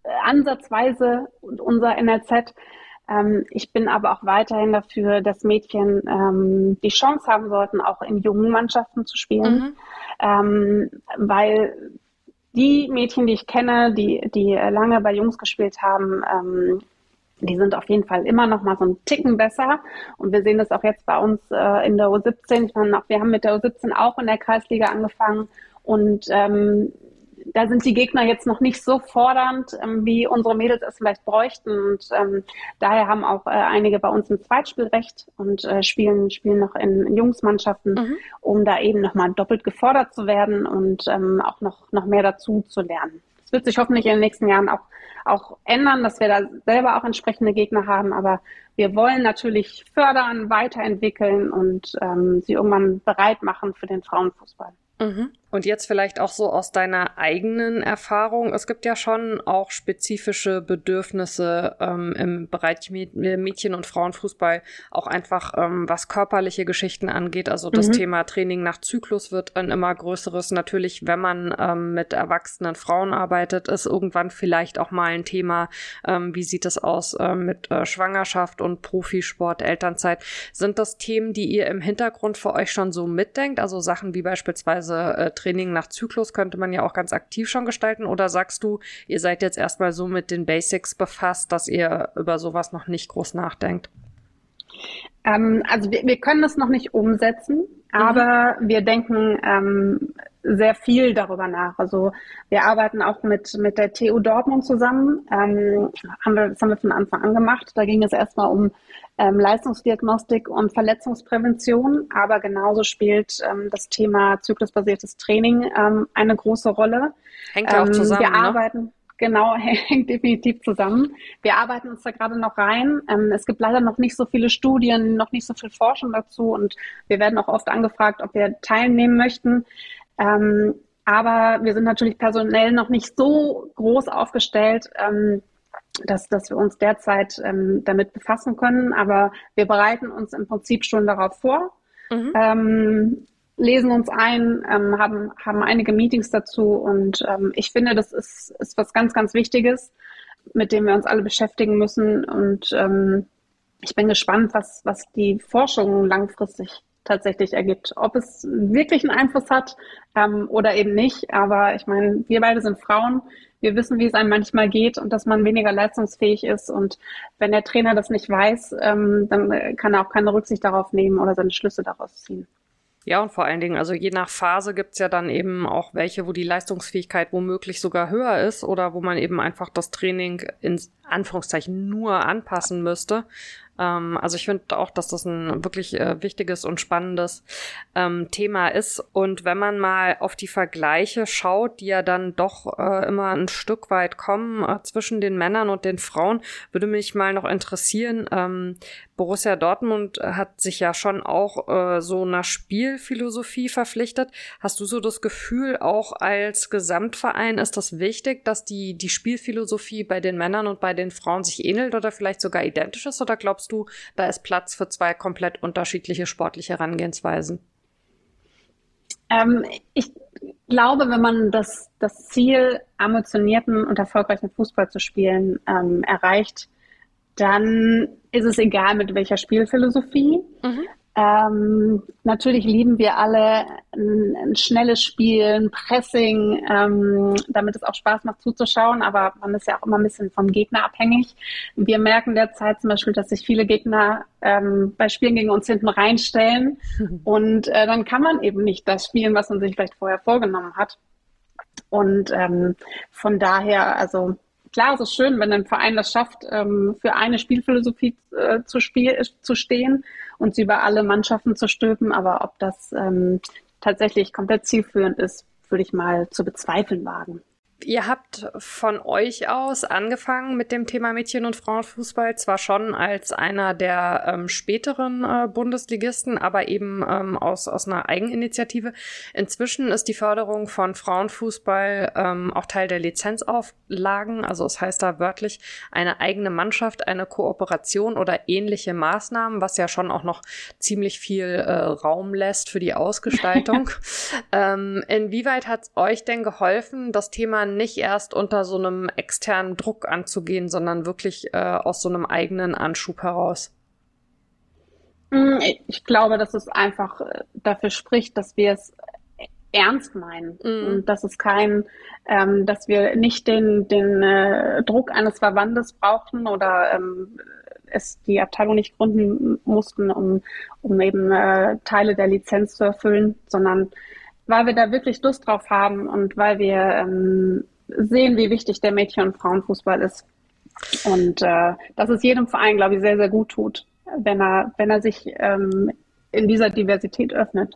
äh, ansatzweise unser NLZ ähm, ich bin aber auch weiterhin dafür, dass Mädchen ähm, die Chance haben sollten, auch in jungen Mannschaften zu spielen, mhm. ähm, weil die Mädchen, die ich kenne, die, die lange bei Jungs gespielt haben, ähm, die sind auf jeden Fall immer noch mal so einen Ticken besser. Und wir sehen das auch jetzt bei uns äh, in der U17. Ich meine, wir haben mit der U17 auch in der Kreisliga angefangen. Und ähm, da sind die Gegner jetzt noch nicht so fordernd, ähm, wie unsere Mädels es vielleicht bräuchten. Und ähm, daher haben auch äh, einige bei uns ein Zweitspielrecht und äh, spielen, spielen noch in, in Jungsmannschaften, mhm. um da eben nochmal doppelt gefordert zu werden und ähm, auch noch, noch mehr dazu zu lernen. Das wird sich hoffentlich in den nächsten Jahren auch, auch ändern, dass wir da selber auch entsprechende Gegner haben. Aber wir wollen natürlich fördern, weiterentwickeln und ähm, sie irgendwann bereit machen für den Frauenfußball. Mhm. Und jetzt vielleicht auch so aus deiner eigenen Erfahrung. Es gibt ja schon auch spezifische Bedürfnisse ähm, im Bereich Mädchen- und Frauenfußball, auch einfach ähm, was körperliche Geschichten angeht. Also das mhm. Thema Training nach Zyklus wird ein immer größeres. Natürlich, wenn man ähm, mit erwachsenen Frauen arbeitet, ist irgendwann vielleicht auch mal ein Thema, ähm, wie sieht es aus äh, mit äh, Schwangerschaft und Profisport, Elternzeit. Sind das Themen, die ihr im Hintergrund für euch schon so mitdenkt? Also Sachen wie beispielsweise äh, Training nach Zyklus könnte man ja auch ganz aktiv schon gestalten. Oder sagst du, ihr seid jetzt erstmal so mit den Basics befasst, dass ihr über sowas noch nicht groß nachdenkt? Ähm, also wir, wir, können das noch nicht umsetzen, mhm. aber wir denken ähm, sehr viel darüber nach. Also wir arbeiten auch mit, mit der TU Dortmund zusammen. Ähm, haben wir, das haben wir von Anfang an gemacht. Da ging es erstmal um ähm, Leistungsdiagnostik und Verletzungsprävention, aber genauso spielt ähm, das Thema zyklusbasiertes Training ähm, eine große Rolle. Hängt ja auch ähm, zusammen. Wir ne? arbeiten, genau, hängt definitiv zusammen. Wir arbeiten uns da gerade noch rein. Ähm, es gibt leider noch nicht so viele Studien, noch nicht so viel Forschung dazu und wir werden auch oft angefragt, ob wir teilnehmen möchten. Ähm, aber wir sind natürlich personell noch nicht so groß aufgestellt, ähm, dass, dass wir uns derzeit damit befassen können. Aber wir bereiten uns im Prinzip schon darauf vor. Mhm. Ähm, lesen uns ein, ähm, haben, haben einige Meetings dazu und ähm, ich finde, das ist, ist was ganz, ganz Wichtiges, mit dem wir uns alle beschäftigen müssen und ähm, ich bin gespannt, was, was die Forschung langfristig tatsächlich ergibt. Ob es wirklich einen Einfluss hat ähm, oder eben nicht. Aber ich meine, wir beide sind Frauen. Wir wissen, wie es einem manchmal geht und dass man weniger leistungsfähig ist. Und wenn der Trainer das nicht weiß, ähm, dann kann er auch keine Rücksicht darauf nehmen oder seine Schlüsse daraus ziehen. Ja, und vor allen Dingen, also je nach Phase gibt's ja dann eben auch welche, wo die Leistungsfähigkeit womöglich sogar höher ist oder wo man eben einfach das Training in Anführungszeichen nur anpassen müsste. Ähm, also ich finde auch, dass das ein wirklich äh, wichtiges und spannendes ähm, Thema ist. Und wenn man mal auf die Vergleiche schaut, die ja dann doch äh, immer ein Stück weit kommen äh, zwischen den Männern und den Frauen, würde mich mal noch interessieren, ähm, Borussia Dortmund hat sich ja schon auch äh, so einer Spielphilosophie verpflichtet. Hast du so das Gefühl, auch als Gesamtverein ist das wichtig, dass die, die Spielphilosophie bei den Männern und bei den Frauen sich ähnelt oder vielleicht sogar identisch ist? Oder glaubst du, da ist Platz für zwei komplett unterschiedliche sportliche Herangehensweisen? Ähm, ich glaube, wenn man das, das Ziel, ambitionierten und erfolgreichen Fußball zu spielen, ähm, erreicht, dann ist es egal, mit welcher Spielphilosophie. Mhm. Ähm, natürlich lieben wir alle ein, ein schnelles Spiel, ein Pressing, ähm, damit es auch Spaß macht zuzuschauen, aber man ist ja auch immer ein bisschen vom Gegner abhängig. Wir merken derzeit zum Beispiel, dass sich viele Gegner ähm, bei Spielen gegen uns hinten reinstellen und äh, dann kann man eben nicht das spielen, was man sich vielleicht vorher vorgenommen hat. Und ähm, von daher, also klar, es ist schön, wenn ein Verein das schafft, ähm, für eine Spielphilosophie äh, zu, spiel zu stehen und sie über alle Mannschaften zu stülpen. Aber ob das ähm, tatsächlich komplett zielführend ist, würde ich mal zu bezweifeln wagen. Ihr habt von euch aus angefangen mit dem Thema Mädchen- und Frauenfußball, zwar schon als einer der ähm, späteren äh, Bundesligisten, aber eben ähm, aus, aus einer Eigeninitiative. Inzwischen ist die Förderung von Frauenfußball ähm, auch Teil der Lizenzauflagen, also es heißt da wörtlich eine eigene Mannschaft, eine Kooperation oder ähnliche Maßnahmen, was ja schon auch noch ziemlich viel äh, Raum lässt für die Ausgestaltung. ähm, inwieweit hat es euch denn geholfen, das Thema nicht erst unter so einem externen Druck anzugehen, sondern wirklich äh, aus so einem eigenen Anschub heraus? Mm, ich glaube, dass es einfach äh, dafür spricht, dass wir es ernst meinen mm. und dass es kein, ähm, dass wir nicht den, den äh, Druck eines Verbandes brauchten oder ähm, es die Abteilung nicht gründen mussten, um, um eben äh, Teile der Lizenz zu erfüllen, sondern weil wir da wirklich Lust drauf haben und weil wir ähm, sehen, wie wichtig der Mädchen- und Frauenfußball ist. Und äh, dass es jedem Verein, glaube ich, sehr, sehr gut tut, wenn er, wenn er sich ähm, in dieser Diversität öffnet.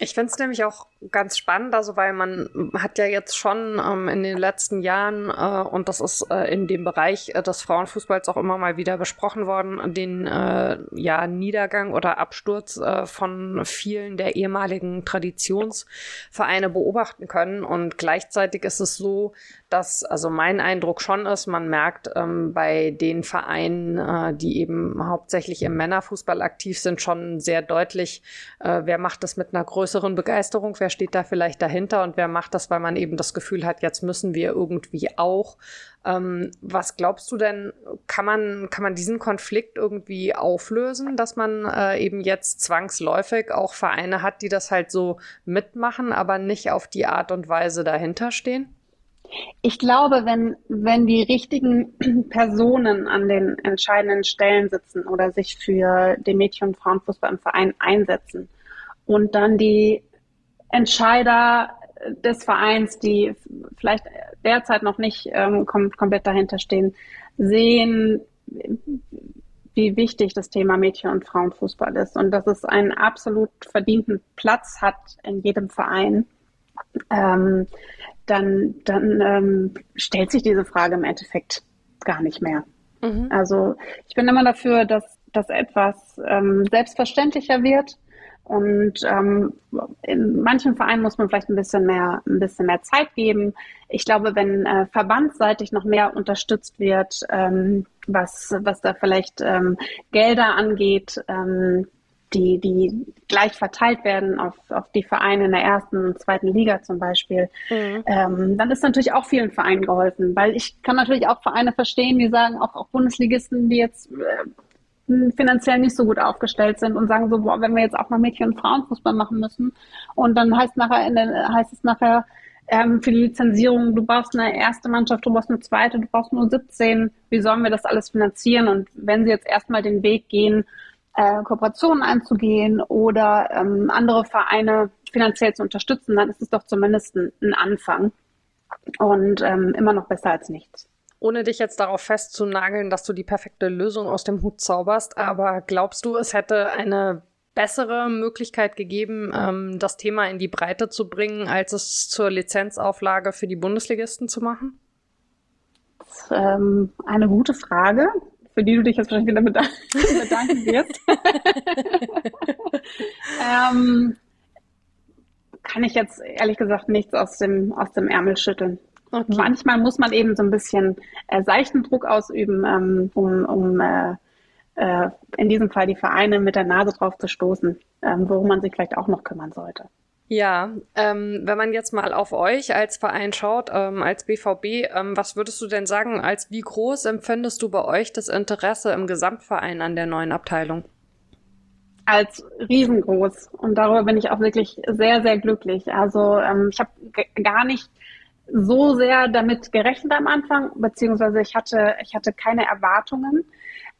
Ich finde es nämlich auch ganz spannend, also weil man hat ja jetzt schon ähm, in den letzten Jahren, äh, und das ist äh, in dem Bereich äh, des Frauenfußballs auch immer mal wieder besprochen worden, den äh, ja, Niedergang oder Absturz äh, von vielen der ehemaligen Traditionsvereine beobachten können. Und gleichzeitig ist es so, dass, also mein Eindruck schon ist, man merkt ähm, bei den Vereinen, äh, die eben hauptsächlich im Männerfußball aktiv sind, schon sehr deutlich, äh, wer macht das mit einer größeren Begeisterung, wer steht da vielleicht dahinter und wer macht das, weil man eben das Gefühl hat, jetzt müssen wir irgendwie auch. Ähm, was glaubst du denn, kann man, kann man diesen Konflikt irgendwie auflösen, dass man äh, eben jetzt zwangsläufig auch Vereine hat, die das halt so mitmachen, aber nicht auf die Art und Weise dahinter stehen? Ich glaube, wenn, wenn die richtigen Personen an den entscheidenden Stellen sitzen oder sich für den Mädchen- und Frauenfußball im Verein einsetzen und dann die Entscheider des Vereins, die vielleicht derzeit noch nicht ähm, kom komplett dahinter stehen, sehen, wie wichtig das Thema Mädchen- und Frauenfußball ist und dass es einen absolut verdienten Platz hat in jedem Verein. Ähm, dann, dann ähm, stellt sich diese Frage im Endeffekt gar nicht mehr. Mhm. Also ich bin immer dafür, dass, dass etwas ähm, selbstverständlicher wird. Und ähm, in manchen Vereinen muss man vielleicht ein bisschen mehr, ein bisschen mehr Zeit geben. Ich glaube, wenn äh, verbandsseitig noch mehr unterstützt wird, ähm, was, was da vielleicht ähm, Gelder angeht, ähm, die, die gleich verteilt werden auf, auf die Vereine in der ersten und zweiten Liga zum Beispiel, mhm. ähm, dann ist natürlich auch vielen Vereinen geholfen. Weil ich kann natürlich auch Vereine verstehen, die sagen, auch, auch Bundesligisten, die jetzt äh, finanziell nicht so gut aufgestellt sind und sagen so, boah, wenn wir jetzt auch mal Mädchen- und Frauenfußball machen müssen und dann heißt nachher der, heißt es nachher ähm, für die Lizenzierung, du brauchst eine erste Mannschaft, du brauchst eine zweite, du brauchst nur 17, wie sollen wir das alles finanzieren? Und wenn sie jetzt erstmal den Weg gehen, äh, Kooperationen einzugehen oder ähm, andere Vereine finanziell zu unterstützen, dann ist es doch zumindest ein, ein Anfang und ähm, immer noch besser als nichts. Ohne dich jetzt darauf festzunageln, dass du die perfekte Lösung aus dem Hut zauberst, aber glaubst du, es hätte eine bessere Möglichkeit gegeben, ähm, das Thema in die Breite zu bringen, als es zur Lizenzauflage für die Bundesligisten zu machen? Das ähm, eine gute Frage für die du dich jetzt wahrscheinlich wieder bedanken wirst. ähm, kann ich jetzt ehrlich gesagt nichts aus dem, aus dem Ärmel schütteln. Okay. Manchmal muss man eben so ein bisschen äh, seichten Druck ausüben, ähm, um, um äh, äh, in diesem Fall die Vereine mit der Nase drauf zu stoßen, ähm, worum man sich vielleicht auch noch kümmern sollte. Ja, ähm, wenn man jetzt mal auf euch als Verein schaut, ähm, als BVB, ähm, was würdest du denn sagen, als wie groß empfindest du bei euch das Interesse im Gesamtverein an der neuen Abteilung? Als riesengroß. Und darüber bin ich auch wirklich sehr, sehr glücklich. Also ähm, ich habe gar nicht so sehr damit gerechnet am Anfang, beziehungsweise ich hatte, ich hatte keine Erwartungen.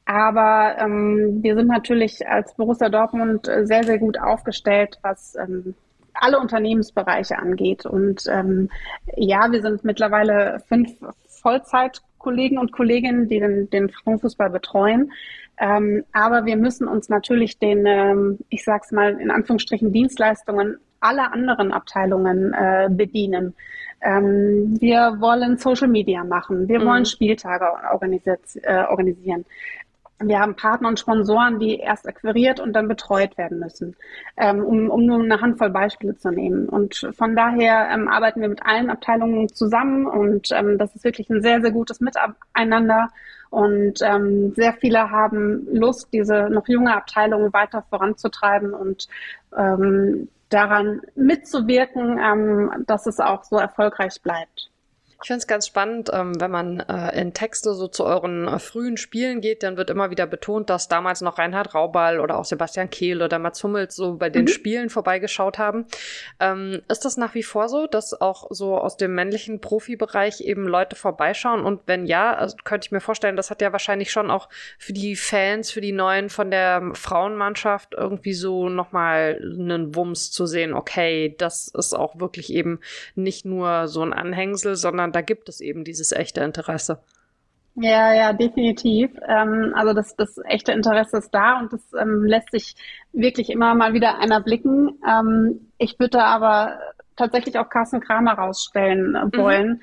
Aber ähm, wir sind natürlich als Borussia Dortmund sehr, sehr gut aufgestellt, was ähm, alle Unternehmensbereiche angeht. Und ähm, ja, wir sind mittlerweile fünf Vollzeitkollegen und Kolleginnen, die den, den Frauenfußball betreuen. Ähm, aber wir müssen uns natürlich den, ähm, ich sag's mal in Anführungsstrichen, Dienstleistungen aller anderen Abteilungen äh, bedienen. Ähm, wir wollen Social Media machen. Wir mhm. wollen Spieltage äh, organisieren. Wir haben Partner und Sponsoren, die erst akquiriert und dann betreut werden müssen, ähm, um, um nur eine Handvoll Beispiele zu nehmen. Und von daher ähm, arbeiten wir mit allen Abteilungen zusammen und ähm, das ist wirklich ein sehr, sehr gutes Miteinander. Und ähm, sehr viele haben Lust, diese noch junge Abteilung weiter voranzutreiben und ähm, daran mitzuwirken, ähm, dass es auch so erfolgreich bleibt. Ich finde es ganz spannend, ähm, wenn man äh, in Texte so zu euren äh, frühen Spielen geht, dann wird immer wieder betont, dass damals noch Reinhard Raubal oder auch Sebastian Kehl oder Mats Hummels so bei den mhm. Spielen vorbeigeschaut haben. Ähm, ist das nach wie vor so, dass auch so aus dem männlichen Profibereich eben Leute vorbeischauen? Und wenn ja, also könnte ich mir vorstellen, das hat ja wahrscheinlich schon auch für die Fans, für die Neuen von der Frauenmannschaft irgendwie so nochmal einen Wumms zu sehen, okay, das ist auch wirklich eben nicht nur so ein Anhängsel, sondern sondern da gibt es eben dieses echte Interesse. Ja, ja, definitiv. Ähm, also das, das echte Interesse ist da und das ähm, lässt sich wirklich immer mal wieder einer blicken. Ähm, ich würde aber tatsächlich auch Carsten Kramer rausstellen äh, mhm. wollen. Mhm.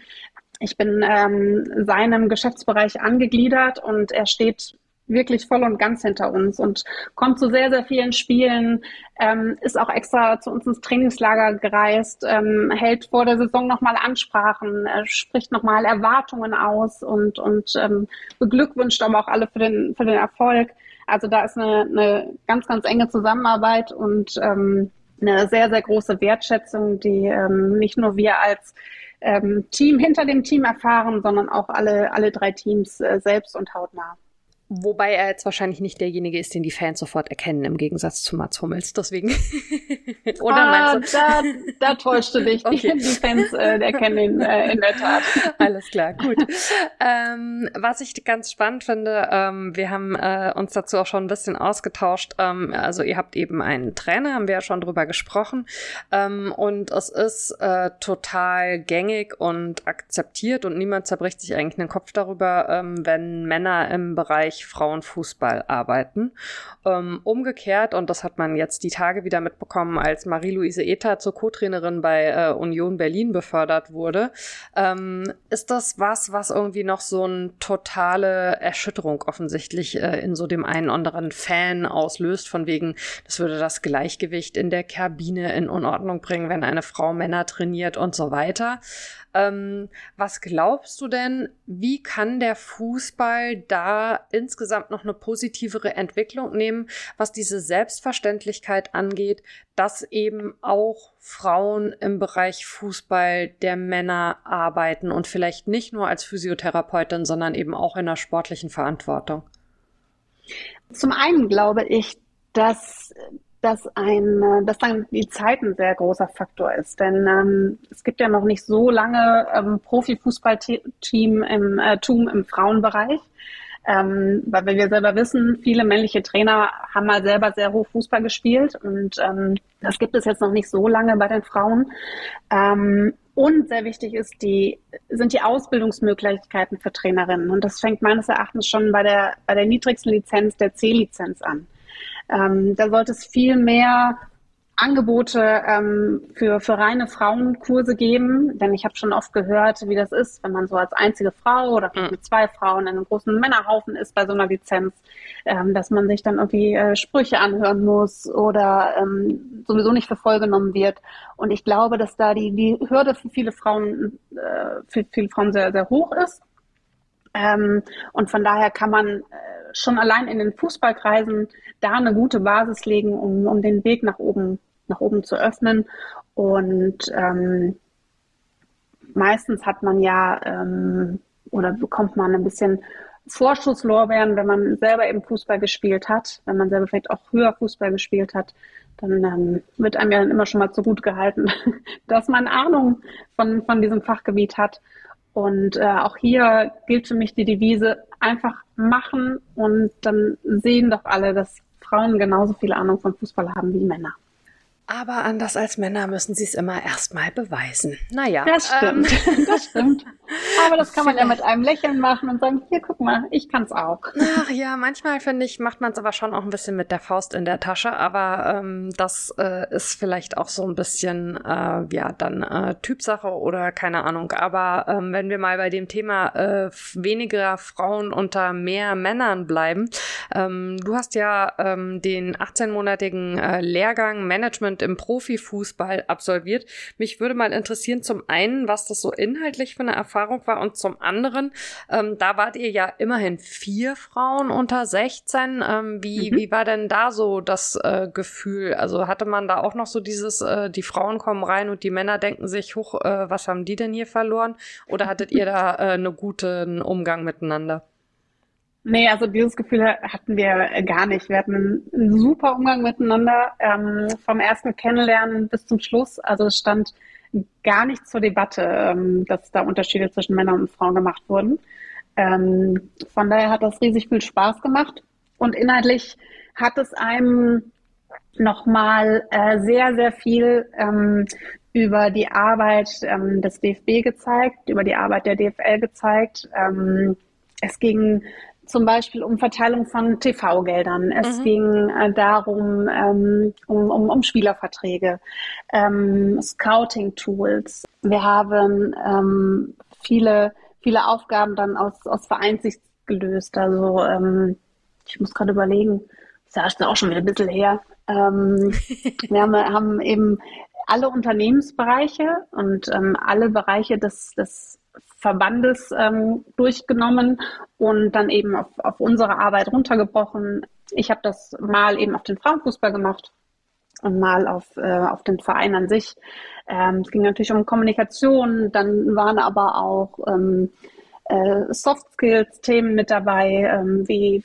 Ich bin ähm, seinem Geschäftsbereich angegliedert und er steht wirklich voll und ganz hinter uns und kommt zu sehr, sehr vielen Spielen, ähm, ist auch extra zu uns ins Trainingslager gereist, ähm, hält vor der Saison nochmal Ansprachen, äh, spricht nochmal Erwartungen aus und, und ähm, beglückwünscht aber auch alle für den, für den Erfolg. Also da ist eine, eine ganz, ganz enge Zusammenarbeit und ähm, eine sehr, sehr große Wertschätzung, die ähm, nicht nur wir als ähm, Team hinter dem Team erfahren, sondern auch alle, alle drei Teams äh, selbst und hautnah. Wobei er jetzt wahrscheinlich nicht derjenige ist, den die Fans sofort erkennen, im Gegensatz zu Mats Hummels. Deswegen. Oder ah, meinst du? Da, da täuscht du dich. Okay. Die, die Fans äh, erkennen ihn äh, in der Tat. Alles klar, gut. ähm, was ich ganz spannend finde, ähm, wir haben äh, uns dazu auch schon ein bisschen ausgetauscht. Ähm, also ihr habt eben einen Trainer, haben wir ja schon drüber gesprochen. Ähm, und es ist äh, total gängig und akzeptiert und niemand zerbricht sich eigentlich den Kopf darüber, ähm, wenn Männer im Bereich Bereich Frauenfußball arbeiten. Ähm, umgekehrt, und das hat man jetzt die Tage wieder mitbekommen, als Marie-Louise Ether zur Co-Trainerin bei äh, Union Berlin befördert wurde, ähm, ist das was, was irgendwie noch so eine totale Erschütterung offensichtlich äh, in so dem einen oder anderen Fan auslöst, von wegen, das würde das Gleichgewicht in der Kabine in Unordnung bringen, wenn eine Frau Männer trainiert und so weiter. Ähm, was glaubst du denn, wie kann der Fußball da insgesamt noch eine positivere Entwicklung nehmen, was diese Selbstverständlichkeit angeht, dass eben auch Frauen im Bereich Fußball der Männer arbeiten und vielleicht nicht nur als Physiotherapeutin, sondern eben auch in der sportlichen Verantwortung? Zum einen glaube ich, dass dass ein, äh, dass dann die Zeit ein sehr großer Faktor ist. Denn ähm, es gibt ja noch nicht so lange ähm, Profifußballteam im äh, Tum im Frauenbereich. Ähm, weil wir selber wissen, viele männliche Trainer haben mal selber sehr hoch Fußball gespielt und ähm, das gibt es jetzt noch nicht so lange bei den Frauen. Ähm, und sehr wichtig ist die, sind die Ausbildungsmöglichkeiten für Trainerinnen. Und das fängt meines Erachtens schon bei der, bei der niedrigsten Lizenz, der C-Lizenz an. Ähm, da sollte es viel mehr Angebote ähm, für, für reine Frauenkurse geben, denn ich habe schon oft gehört, wie das ist, wenn man so als einzige Frau oder mhm. mit zwei Frauen in einem großen Männerhaufen ist bei so einer Lizenz, ähm, dass man sich dann irgendwie äh, Sprüche anhören muss oder ähm, sowieso nicht für voll genommen wird. Und ich glaube, dass da die, die Hürde für viele Frauen, äh, für viele Frauen sehr, sehr hoch ist. Ähm, und von daher kann man äh, schon allein in den Fußballkreisen da eine gute Basis legen, um, um den Weg nach oben, nach oben zu öffnen. Und ähm, meistens hat man ja ähm, oder bekommt man ein bisschen Vorschusslorbeeren, wenn man selber eben Fußball gespielt hat, wenn man selber vielleicht auch höher Fußball gespielt hat, dann ähm, wird einem ja dann immer schon mal zu gut gehalten, dass man Ahnung von, von diesem Fachgebiet hat. Und äh, auch hier gilt für mich die Devise, einfach machen und dann sehen doch alle, dass Frauen genauso viel Ahnung von Fußball haben wie Männer. Aber anders als Männer müssen sie es immer erstmal beweisen. Naja. Das stimmt. Ähm. Das stimmt. Aber das kann man ja mit einem Lächeln machen und sagen, hier, guck mal, ich kann's auch. Ach ja, manchmal finde ich, macht man es aber schon auch ein bisschen mit der Faust in der Tasche. Aber ähm, das äh, ist vielleicht auch so ein bisschen, äh, ja, dann äh, Typsache oder keine Ahnung. Aber ähm, wenn wir mal bei dem Thema äh, weniger Frauen unter mehr Männern bleiben. Ähm, du hast ja ähm, den 18-monatigen äh, Lehrgang Management im Profifußball absolviert. Mich würde mal interessieren, zum einen, was das so inhaltlich für eine Erfahrung Erfahrung war. Und zum anderen, ähm, da wart ihr ja immerhin vier Frauen unter 16. Ähm, wie, mhm. wie war denn da so das äh, Gefühl? Also hatte man da auch noch so dieses, äh, die Frauen kommen rein und die Männer denken sich, hoch, äh, was haben die denn hier verloren? Oder hattet ihr da äh, einen guten Umgang miteinander? Nee, also dieses Gefühl hatten wir gar nicht. Wir hatten einen, super Umgang miteinander, ähm, vom ersten Kennenlernen bis zum Schluss. Also es stand gar nicht zur Debatte, ähm, dass da Unterschiede zwischen Männern und Frauen gemacht wurden. Ähm, von daher hat das riesig viel Spaß gemacht und inhaltlich hat es einem nochmal äh, sehr, sehr viel ähm, über die Arbeit ähm, des DFB gezeigt, über die Arbeit der DFL gezeigt. Ähm, es ging zum Beispiel um Verteilung von TV-Geldern. Es mhm. ging äh, darum, ähm, um, um, um Spielerverträge, ähm, Scouting-Tools. Wir haben ähm, viele, viele Aufgaben dann aus, aus Vereinssicht gelöst. Also ähm, ich muss gerade überlegen, das ist ja auch schon wieder ein bisschen her. Ähm, wir haben, haben eben alle Unternehmensbereiche und ähm, alle Bereiche des, des Verbandes ähm, durchgenommen und dann eben auf, auf unsere Arbeit runtergebrochen. Ich habe das mal eben auf den Frauenfußball gemacht und mal auf, äh, auf den Verein an sich. Ähm, es ging natürlich um Kommunikation, dann waren aber auch ähm, äh, Soft Skills Themen mit dabei, ähm, wie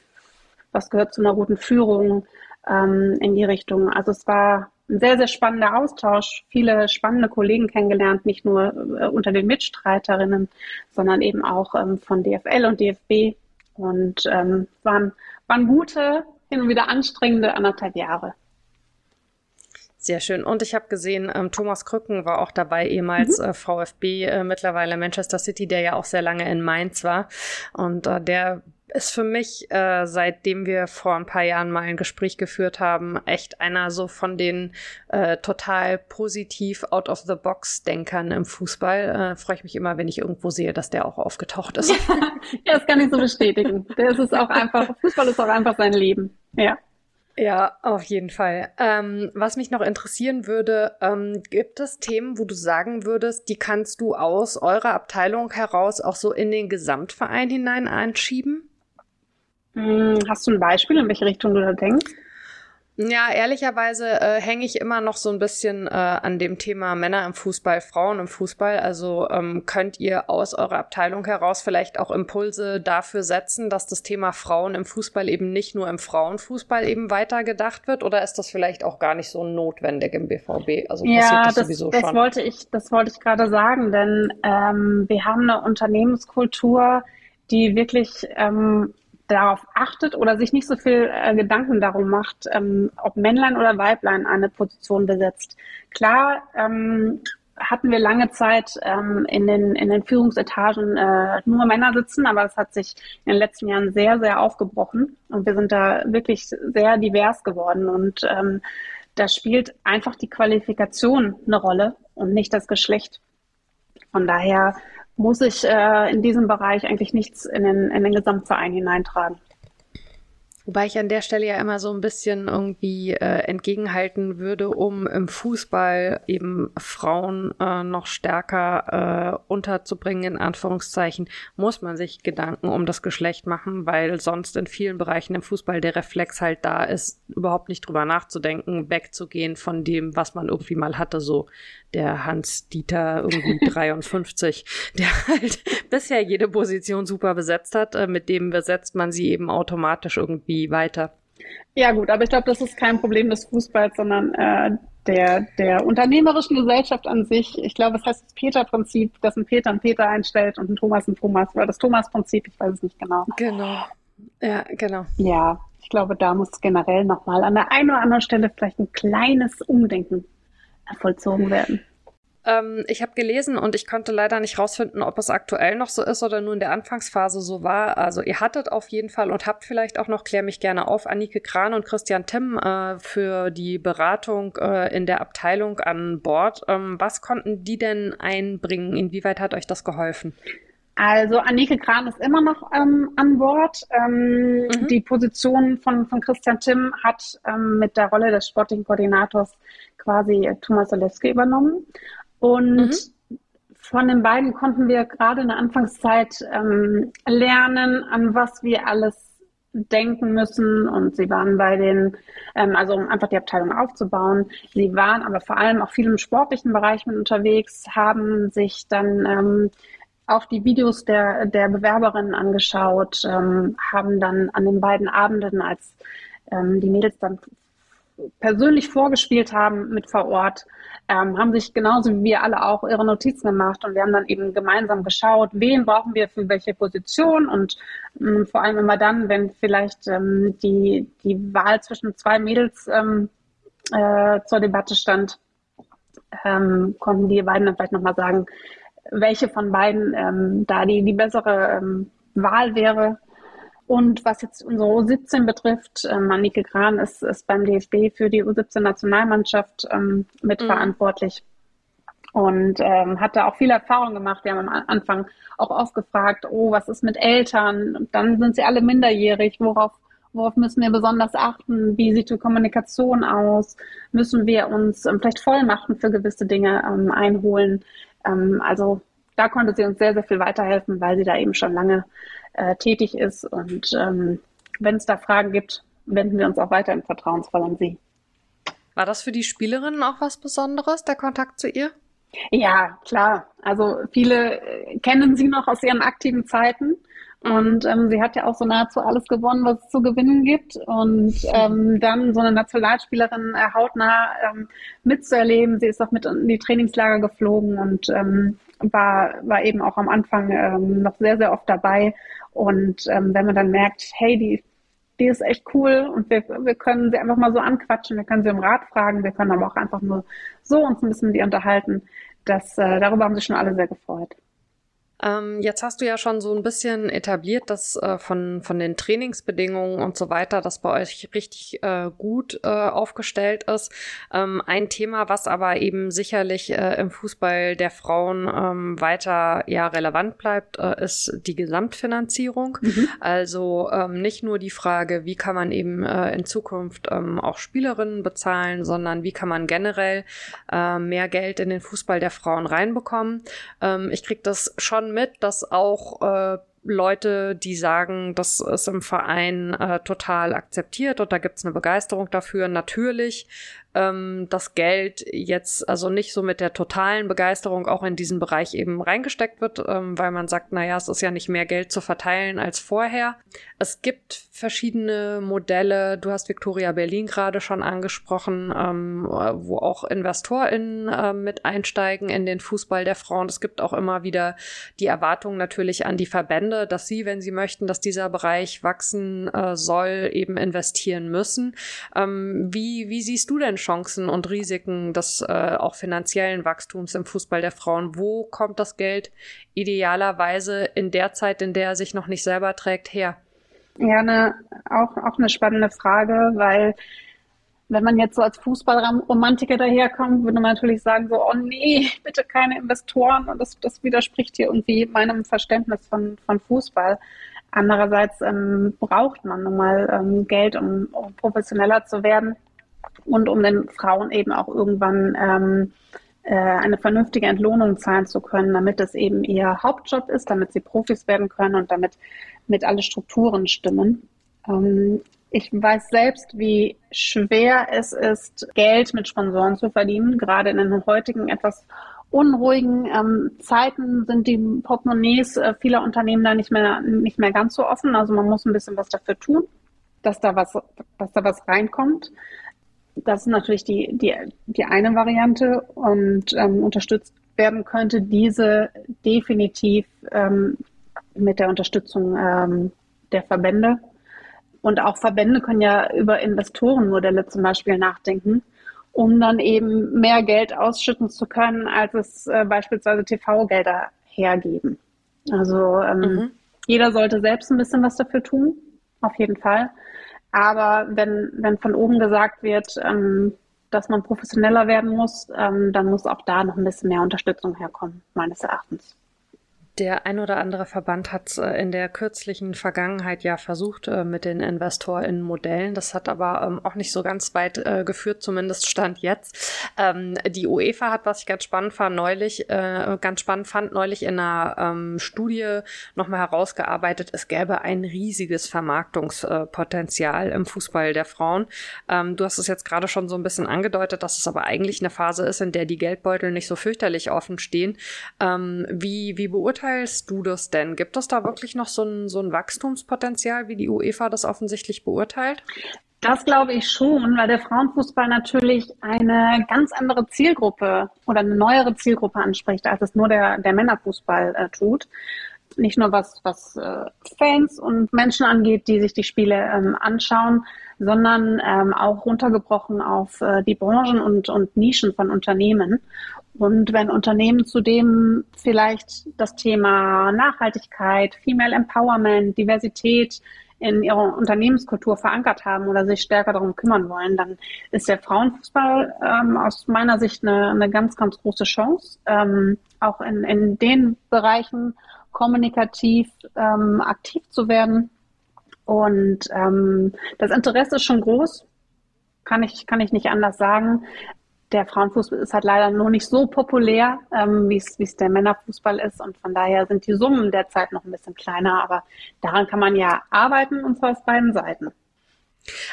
was gehört zu einer guten Führung ähm, in die Richtung. Also es war ein sehr, sehr spannender Austausch, viele spannende Kollegen kennengelernt, nicht nur äh, unter den Mitstreiterinnen, sondern eben auch ähm, von DFL und DFB. Und ähm, waren, waren gute, hin und wieder anstrengende anderthalb Jahre. Sehr schön. Und ich habe gesehen, ähm, Thomas Krücken war auch dabei, ehemals mhm. äh, VfB, äh, mittlerweile Manchester City, der ja auch sehr lange in Mainz war. Und äh, der ist für mich, äh, seitdem wir vor ein paar Jahren mal ein Gespräch geführt haben, echt einer so von den äh, total positiv out of the box Denkern im Fußball. Äh, Freue ich mich immer, wenn ich irgendwo sehe, dass der auch aufgetaucht ist. ja, das kann ich so bestätigen. Der ist auch einfach, Fußball ist auch einfach sein Leben. Ja. Ja, auf jeden Fall. Ähm, was mich noch interessieren würde, ähm, gibt es Themen, wo du sagen würdest, die kannst du aus eurer Abteilung heraus auch so in den Gesamtverein hinein einschieben? Hm, hast du ein Beispiel, in welche Richtung du da denkst? Ja, ehrlicherweise äh, hänge ich immer noch so ein bisschen äh, an dem Thema Männer im Fußball, Frauen im Fußball. Also ähm, könnt ihr aus eurer Abteilung heraus vielleicht auch Impulse dafür setzen, dass das Thema Frauen im Fußball eben nicht nur im Frauenfußball eben weiter gedacht wird? Oder ist das vielleicht auch gar nicht so notwendig im BVB? Also ja, das, das, sowieso das schon. wollte ich, das wollte ich gerade sagen, denn ähm, wir haben eine Unternehmenskultur, die wirklich ähm, darauf achtet oder sich nicht so viel äh, Gedanken darum macht, ähm, ob Männlein oder Weiblein eine Position besetzt. Klar ähm, hatten wir lange Zeit ähm, in, den, in den Führungsetagen äh, nur Männer sitzen, aber das hat sich in den letzten Jahren sehr, sehr aufgebrochen und wir sind da wirklich sehr divers geworden und ähm, da spielt einfach die Qualifikation eine Rolle und nicht das Geschlecht. Von daher muss ich äh, in diesem Bereich eigentlich nichts in den, in den Gesamtverein hineintragen. Wobei ich an der Stelle ja immer so ein bisschen irgendwie äh, entgegenhalten würde, um im Fußball eben Frauen äh, noch stärker äh, unterzubringen, in Anführungszeichen, muss man sich Gedanken um das Geschlecht machen, weil sonst in vielen Bereichen im Fußball der Reflex halt da ist, überhaupt nicht drüber nachzudenken, wegzugehen von dem, was man irgendwie mal hatte, so der Hans-Dieter irgendwie 53, der halt bisher jede Position super besetzt hat, äh, mit dem besetzt man sie eben automatisch irgendwie weiter. Ja gut, aber ich glaube, das ist kein Problem des Fußballs, sondern äh, der, der unternehmerischen Gesellschaft an sich. Ich glaube, es heißt das Peter-Prinzip, dass ein Peter ein Peter einstellt und ein Thomas ein Thomas, oder das Thomas-Prinzip, ich weiß es nicht genau. Genau. Ja, genau. Ja, ich glaube, da muss generell nochmal an der einen oder anderen Stelle vielleicht ein kleines Umdenken vollzogen werden. Ähm, ich habe gelesen und ich konnte leider nicht rausfinden, ob es aktuell noch so ist oder nur in der Anfangsphase so war. Also ihr hattet auf jeden Fall und habt vielleicht auch noch, klär mich gerne auf, Annike Kran und Christian Timm äh, für die Beratung äh, in der Abteilung an Bord. Ähm, was konnten die denn einbringen? Inwieweit hat euch das geholfen? Also Annike Kran ist immer noch ähm, an Bord. Ähm, mhm. Die Position von, von Christian Timm hat ähm, mit der Rolle des Sporting-Koordinators quasi Thomas Olewski übernommen. Und mhm. von den beiden konnten wir gerade in der Anfangszeit ähm, lernen, an was wir alles denken müssen. Und sie waren bei den, ähm, also um einfach die Abteilung aufzubauen. Sie waren aber vor allem auch viel im sportlichen Bereich mit unterwegs, haben sich dann ähm, auch die Videos der, der Bewerberinnen angeschaut, ähm, haben dann an den beiden Abenden, als ähm, die Mädels dann persönlich vorgespielt haben mit vor Ort, ähm, haben sich genauso wie wir alle auch ihre Notizen gemacht und wir haben dann eben gemeinsam geschaut, wen brauchen wir für welche Position und ähm, vor allem immer dann, wenn vielleicht ähm, die, die Wahl zwischen zwei Mädels ähm, äh, zur Debatte stand, ähm, konnten die beiden dann vielleicht nochmal sagen, welche von beiden ähm, da die, die bessere Wahl wäre. Und was jetzt unsere U17 betrifft, ähm, Annike Kran ist, ist beim DFB für die U17-Nationalmannschaft ähm, mitverantwortlich mhm. und ähm, hat da auch viel Erfahrung gemacht. Wir haben am Anfang auch oft gefragt, oh, was ist mit Eltern? Und dann sind sie alle minderjährig. Worauf, worauf müssen wir besonders achten? Wie sieht die Kommunikation aus? Müssen wir uns ähm, vielleicht Vollmachten für gewisse Dinge ähm, einholen? Ähm, also da konnte sie uns sehr, sehr viel weiterhelfen, weil sie da eben schon lange äh, tätig ist. Und ähm, wenn es da Fragen gibt, wenden wir uns auch weiterhin vertrauensvoll an sie. War das für die Spielerinnen auch was Besonderes, der Kontakt zu ihr? Ja, klar. Also viele äh, kennen sie noch aus ihren aktiven Zeiten. Und ähm, sie hat ja auch so nahezu alles gewonnen, was es zu gewinnen gibt. Und ähm, dann so eine Nationalspielerin äh, hautnah ähm, mitzuerleben. Sie ist auch mit in die Trainingslager geflogen und ähm, war, war eben auch am Anfang ähm, noch sehr, sehr oft dabei. Und ähm, wenn man dann merkt, hey, die, die ist echt cool und wir, wir können sie einfach mal so anquatschen, wir können sie um Rat fragen, wir können aber auch einfach nur so uns ein bisschen mit ihr unterhalten. Das, äh, darüber haben sich schon alle sehr gefreut. Ähm, jetzt hast du ja schon so ein bisschen etabliert, dass äh, von, von den Trainingsbedingungen und so weiter, das bei euch richtig äh, gut äh, aufgestellt ist. Ähm, ein Thema, was aber eben sicherlich äh, im Fußball der Frauen ähm, weiter ja relevant bleibt, äh, ist die Gesamtfinanzierung. Mhm. Also ähm, nicht nur die Frage, wie kann man eben äh, in Zukunft ähm, auch Spielerinnen bezahlen, sondern wie kann man generell mehr Geld in den Fußball der Frauen reinbekommen. Ähm, ich kriege das schon mit, dass auch äh, Leute, die sagen, das ist im Verein äh, total akzeptiert und da gibt's eine Begeisterung dafür. Natürlich ähm, das Geld jetzt also nicht so mit der totalen Begeisterung auch in diesen Bereich eben reingesteckt wird, ähm, weil man sagt, naja, es ist ja nicht mehr Geld zu verteilen als vorher. Es gibt verschiedene Modelle. Du hast Victoria Berlin gerade schon angesprochen, ähm, wo auch InvestorInnen äh, mit einsteigen in den Fußball der Frauen. Es gibt auch immer wieder die Erwartung natürlich an die Verbände, dass sie, wenn sie möchten, dass dieser Bereich wachsen äh, soll, eben investieren müssen. Ähm, wie, wie siehst du denn Chancen und Risiken des äh, auch finanziellen Wachstums im Fußball der Frauen? Wo kommt das Geld idealerweise in der Zeit, in der er sich noch nicht selber trägt, her? Ja, ne, auch, auch eine spannende Frage, weil wenn man jetzt so als Fußballromantiker daherkommt, würde man natürlich sagen, so, oh nee, bitte keine Investoren und das, das widerspricht hier irgendwie meinem Verständnis von, von Fußball. Andererseits ähm, braucht man nun mal ähm, Geld, um, um professioneller zu werden und um den Frauen eben auch irgendwann ähm, äh, eine vernünftige Entlohnung zahlen zu können, damit es eben ihr Hauptjob ist, damit sie Profis werden können und damit mit alle Strukturen stimmen. Ähm, ich weiß selbst, wie schwer es ist, Geld mit Sponsoren zu verdienen. Gerade in den heutigen etwas unruhigen ähm, Zeiten sind die Portemonnaies äh, vieler Unternehmen da nicht mehr, nicht mehr ganz so offen. Also man muss ein bisschen was dafür tun, dass da was, dass da was reinkommt. Das ist natürlich die, die, die eine Variante und ähm, unterstützt werden könnte diese definitiv ähm, mit der Unterstützung ähm, der Verbände. Und auch Verbände können ja über Investorenmodelle zum Beispiel nachdenken, um dann eben mehr Geld ausschütten zu können, als es äh, beispielsweise TV-Gelder hergeben. Also ähm, mhm. jeder sollte selbst ein bisschen was dafür tun, auf jeden Fall. Aber wenn, wenn von oben gesagt wird, ähm, dass man professioneller werden muss, ähm, dann muss auch da noch ein bisschen mehr Unterstützung herkommen, meines Erachtens. Der ein oder andere Verband hat äh, in der kürzlichen Vergangenheit ja versucht äh, mit den InvestorInnen-Modellen. Das hat aber ähm, auch nicht so ganz weit äh, geführt, zumindest Stand jetzt. Ähm, die UEFA hat, was ich ganz spannend fand, neulich, ganz spannend fand, neulich in einer ähm, Studie nochmal herausgearbeitet, es gäbe ein riesiges Vermarktungspotenzial im Fußball der Frauen. du hast es jetzt gerade schon so ein bisschen angedeutet, dass es aber eigentlich eine Phase ist, in der die Geldbeutel nicht so fürchterlich offen stehen. wie, wie beurteilt beurteilst du das denn? Gibt es da wirklich noch so ein, so ein Wachstumspotenzial, wie die UEFA das offensichtlich beurteilt? Das glaube ich schon, weil der Frauenfußball natürlich eine ganz andere Zielgruppe oder eine neuere Zielgruppe anspricht, als es nur der, der Männerfußball äh, tut. Nicht nur was, was äh, Fans und Menschen angeht, die sich die Spiele ähm, anschauen, sondern ähm, auch runtergebrochen auf äh, die Branchen und, und Nischen von Unternehmen. Und wenn Unternehmen zudem vielleicht das Thema Nachhaltigkeit, Female Empowerment, Diversität in ihrer Unternehmenskultur verankert haben oder sich stärker darum kümmern wollen, dann ist der Frauenfußball ähm, aus meiner Sicht eine, eine ganz, ganz große Chance, ähm, auch in, in den Bereichen kommunikativ ähm, aktiv zu werden. Und ähm, das Interesse ist schon groß, kann ich, kann ich nicht anders sagen der Frauenfußball ist halt leider noch nicht so populär, ähm, wie es der Männerfußball ist. Und von daher sind die Summen derzeit noch ein bisschen kleiner. Aber daran kann man ja arbeiten, und zwar auf beiden Seiten.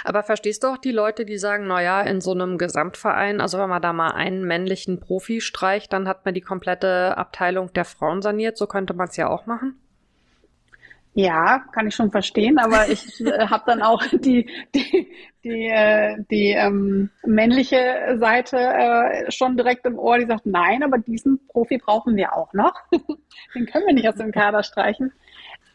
Aber verstehst du auch die Leute, die sagen, na ja, in so einem Gesamtverein, also wenn man da mal einen männlichen Profi streicht, dann hat man die komplette Abteilung der Frauen saniert. So könnte man es ja auch machen. Ja, kann ich schon verstehen, aber ich äh, habe dann auch die, die, die, äh, die ähm, männliche Seite äh, schon direkt im Ohr, die sagt, nein, aber diesen Profi brauchen wir auch noch. Den können wir nicht aus dem Kader streichen.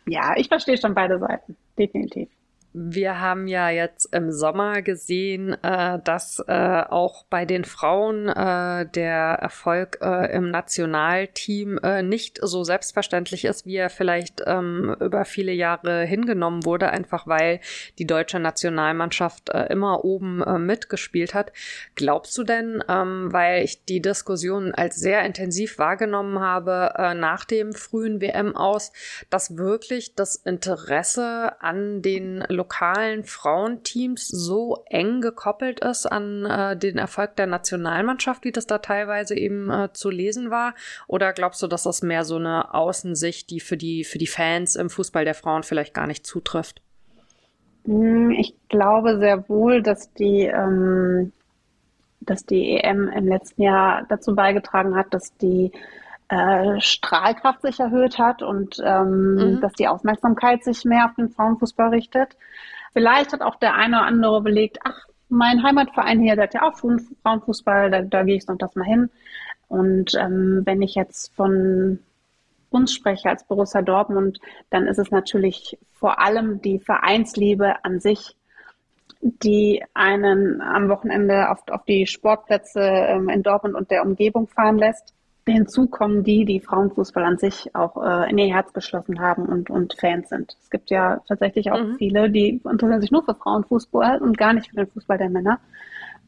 Ja, ich verstehe schon beide Seiten, definitiv. Wir haben ja jetzt im Sommer gesehen, äh, dass äh, auch bei den Frauen äh, der Erfolg äh, im Nationalteam äh, nicht so selbstverständlich ist, wie er vielleicht ähm, über viele Jahre hingenommen wurde, einfach weil die deutsche Nationalmannschaft äh, immer oben mitgespielt hat. Glaubst du denn, ähm, weil ich die Diskussion als sehr intensiv wahrgenommen habe nach dem frühen WM aus, dass wirklich das Interesse an den lokalen Frauenteams so eng gekoppelt ist an äh, den Erfolg der Nationalmannschaft, wie das da teilweise eben äh, zu lesen war? Oder glaubst du, dass das mehr so eine Außensicht, die für die, für die Fans im Fußball der Frauen vielleicht gar nicht zutrifft? Hm, ich glaube sehr wohl, dass die, ähm, dass die EM im letzten Jahr dazu beigetragen hat, dass die äh, Strahlkraft sich erhöht hat und ähm, mhm. dass die Aufmerksamkeit sich mehr auf den Frauenfußball richtet. Vielleicht hat auch der eine oder andere belegt, ach, mein Heimatverein hier, der hat ja auch Frauenfußball, da, da gehe ich noch das mal hin. Und ähm, wenn ich jetzt von uns spreche als Borussia Dortmund, dann ist es natürlich vor allem die Vereinsliebe an sich, die einen am Wochenende auf, auf die Sportplätze ähm, in Dortmund und der Umgebung fahren lässt. Hinzu kommen die, die Frauenfußball an sich auch äh, in ihr Herz geschlossen haben und, und Fans sind. Es gibt ja tatsächlich auch mhm. viele, die interessieren sich nur für Frauenfußball und gar nicht für den Fußball der Männer.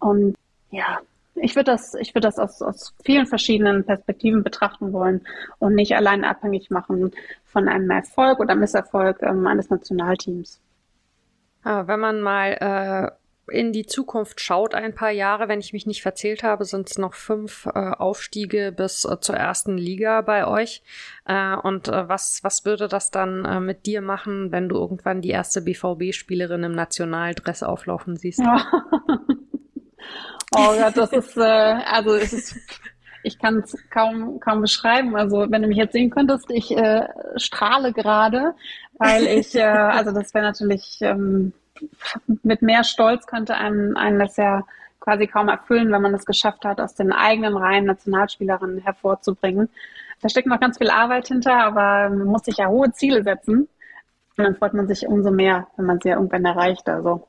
Und ja, ich würde das, ich würde das aus, aus vielen verschiedenen Perspektiven betrachten wollen und nicht allein abhängig machen von einem Erfolg oder Misserfolg ähm, eines Nationalteams. Wenn man mal äh, in die Zukunft schaut, ein paar Jahre, wenn ich mich nicht verzählt habe, sind es noch fünf äh, Aufstiege bis äh, zur ersten Liga bei euch. Äh, und äh, was, was würde das dann äh, mit dir machen, wenn du irgendwann die erste BVB-Spielerin im Nationaldress auflaufen siehst? Ja. oh Gott, das ist, äh, also es ist, ich kann es kaum, kaum beschreiben. Also wenn du mich jetzt sehen könntest, ich äh, strahle gerade, weil ich, äh, also das wäre natürlich, ähm, mit mehr Stolz könnte einem, einen das ja quasi kaum erfüllen, wenn man es geschafft hat, aus den eigenen Reihen Nationalspielerinnen hervorzubringen. Da steckt noch ganz viel Arbeit hinter, aber man muss sich ja hohe Ziele setzen. Und dann freut man sich umso mehr, wenn man sie ja irgendwann erreicht. Also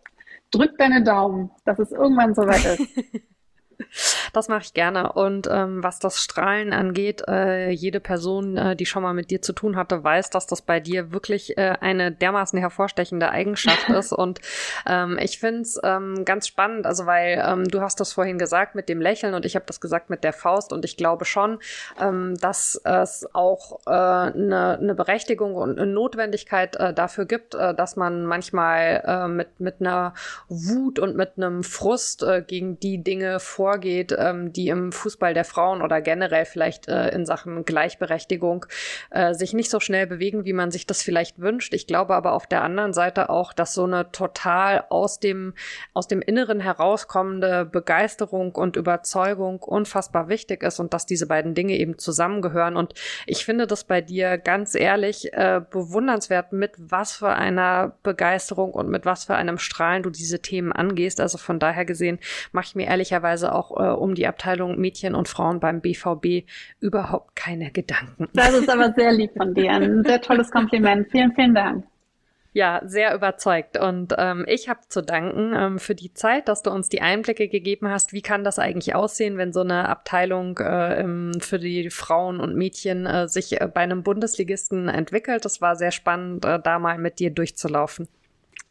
drück deine Daumen, dass es irgendwann soweit ist. Das mache ich gerne. Und ähm, was das Strahlen angeht, äh, jede Person, äh, die schon mal mit dir zu tun hatte, weiß, dass das bei dir wirklich äh, eine dermaßen hervorstechende Eigenschaft ist. Und ähm, ich finde es ähm, ganz spannend, also weil ähm, du hast das vorhin gesagt mit dem Lächeln und ich habe das gesagt mit der Faust. Und ich glaube schon, ähm, dass es auch äh, eine, eine Berechtigung und eine Notwendigkeit äh, dafür gibt, äh, dass man manchmal äh, mit, mit einer Wut und mit einem Frust äh, gegen die Dinge vorgeht, ähm, die im Fußball der Frauen oder generell vielleicht äh, in Sachen Gleichberechtigung äh, sich nicht so schnell bewegen, wie man sich das vielleicht wünscht. Ich glaube aber auf der anderen Seite auch, dass so eine total aus dem, aus dem Inneren herauskommende Begeisterung und Überzeugung unfassbar wichtig ist und dass diese beiden Dinge eben zusammengehören. Und ich finde das bei dir ganz ehrlich äh, bewundernswert, mit was für einer Begeisterung und mit was für einem Strahlen du diese Themen angehst. Also von daher gesehen mache ich mir ehrlicherweise auch äh, um die Abteilung Mädchen und Frauen beim BVB überhaupt keine Gedanken. Das ist aber sehr lieb von dir. Ein sehr tolles Kompliment. Vielen, vielen Dank. Ja, sehr überzeugt. Und ähm, ich habe zu danken ähm, für die Zeit, dass du uns die Einblicke gegeben hast. Wie kann das eigentlich aussehen, wenn so eine Abteilung äh, im, für die Frauen und Mädchen äh, sich äh, bei einem Bundesligisten entwickelt? Das war sehr spannend, äh, da mal mit dir durchzulaufen.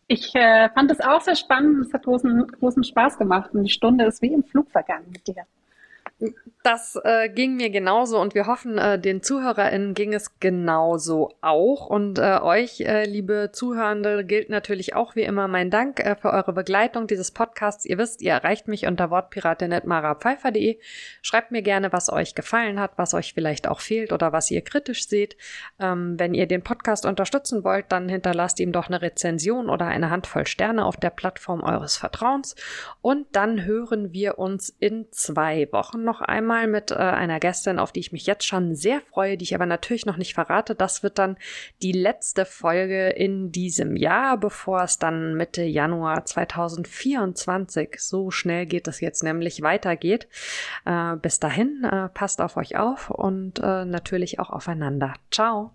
Ich äh, fand es auch sehr spannend. Es hat großen, großen Spaß gemacht. Und die Stunde ist wie im Flug vergangen mit dir. Das äh, ging mir genauso und wir hoffen, äh, den ZuhörerInnen ging es genauso auch. Und äh, euch, äh, liebe Zuhörende, gilt natürlich auch wie immer mein Dank äh, für eure Begleitung dieses Podcasts. Ihr wisst, ihr erreicht mich unter wortpiratin.marapfeifer.de. Schreibt mir gerne, was euch gefallen hat, was euch vielleicht auch fehlt oder was ihr kritisch seht. Ähm, wenn ihr den Podcast unterstützen wollt, dann hinterlasst ihm doch eine Rezension oder eine Handvoll Sterne auf der Plattform eures Vertrauens. Und dann hören wir uns in zwei Wochen noch einmal mit äh, einer Gästin, auf die ich mich jetzt schon sehr freue, die ich aber natürlich noch nicht verrate. Das wird dann die letzte Folge in diesem Jahr, bevor es dann Mitte Januar 2024, so schnell geht es jetzt nämlich, weitergeht. Äh, bis dahin, äh, passt auf euch auf und äh, natürlich auch aufeinander. Ciao.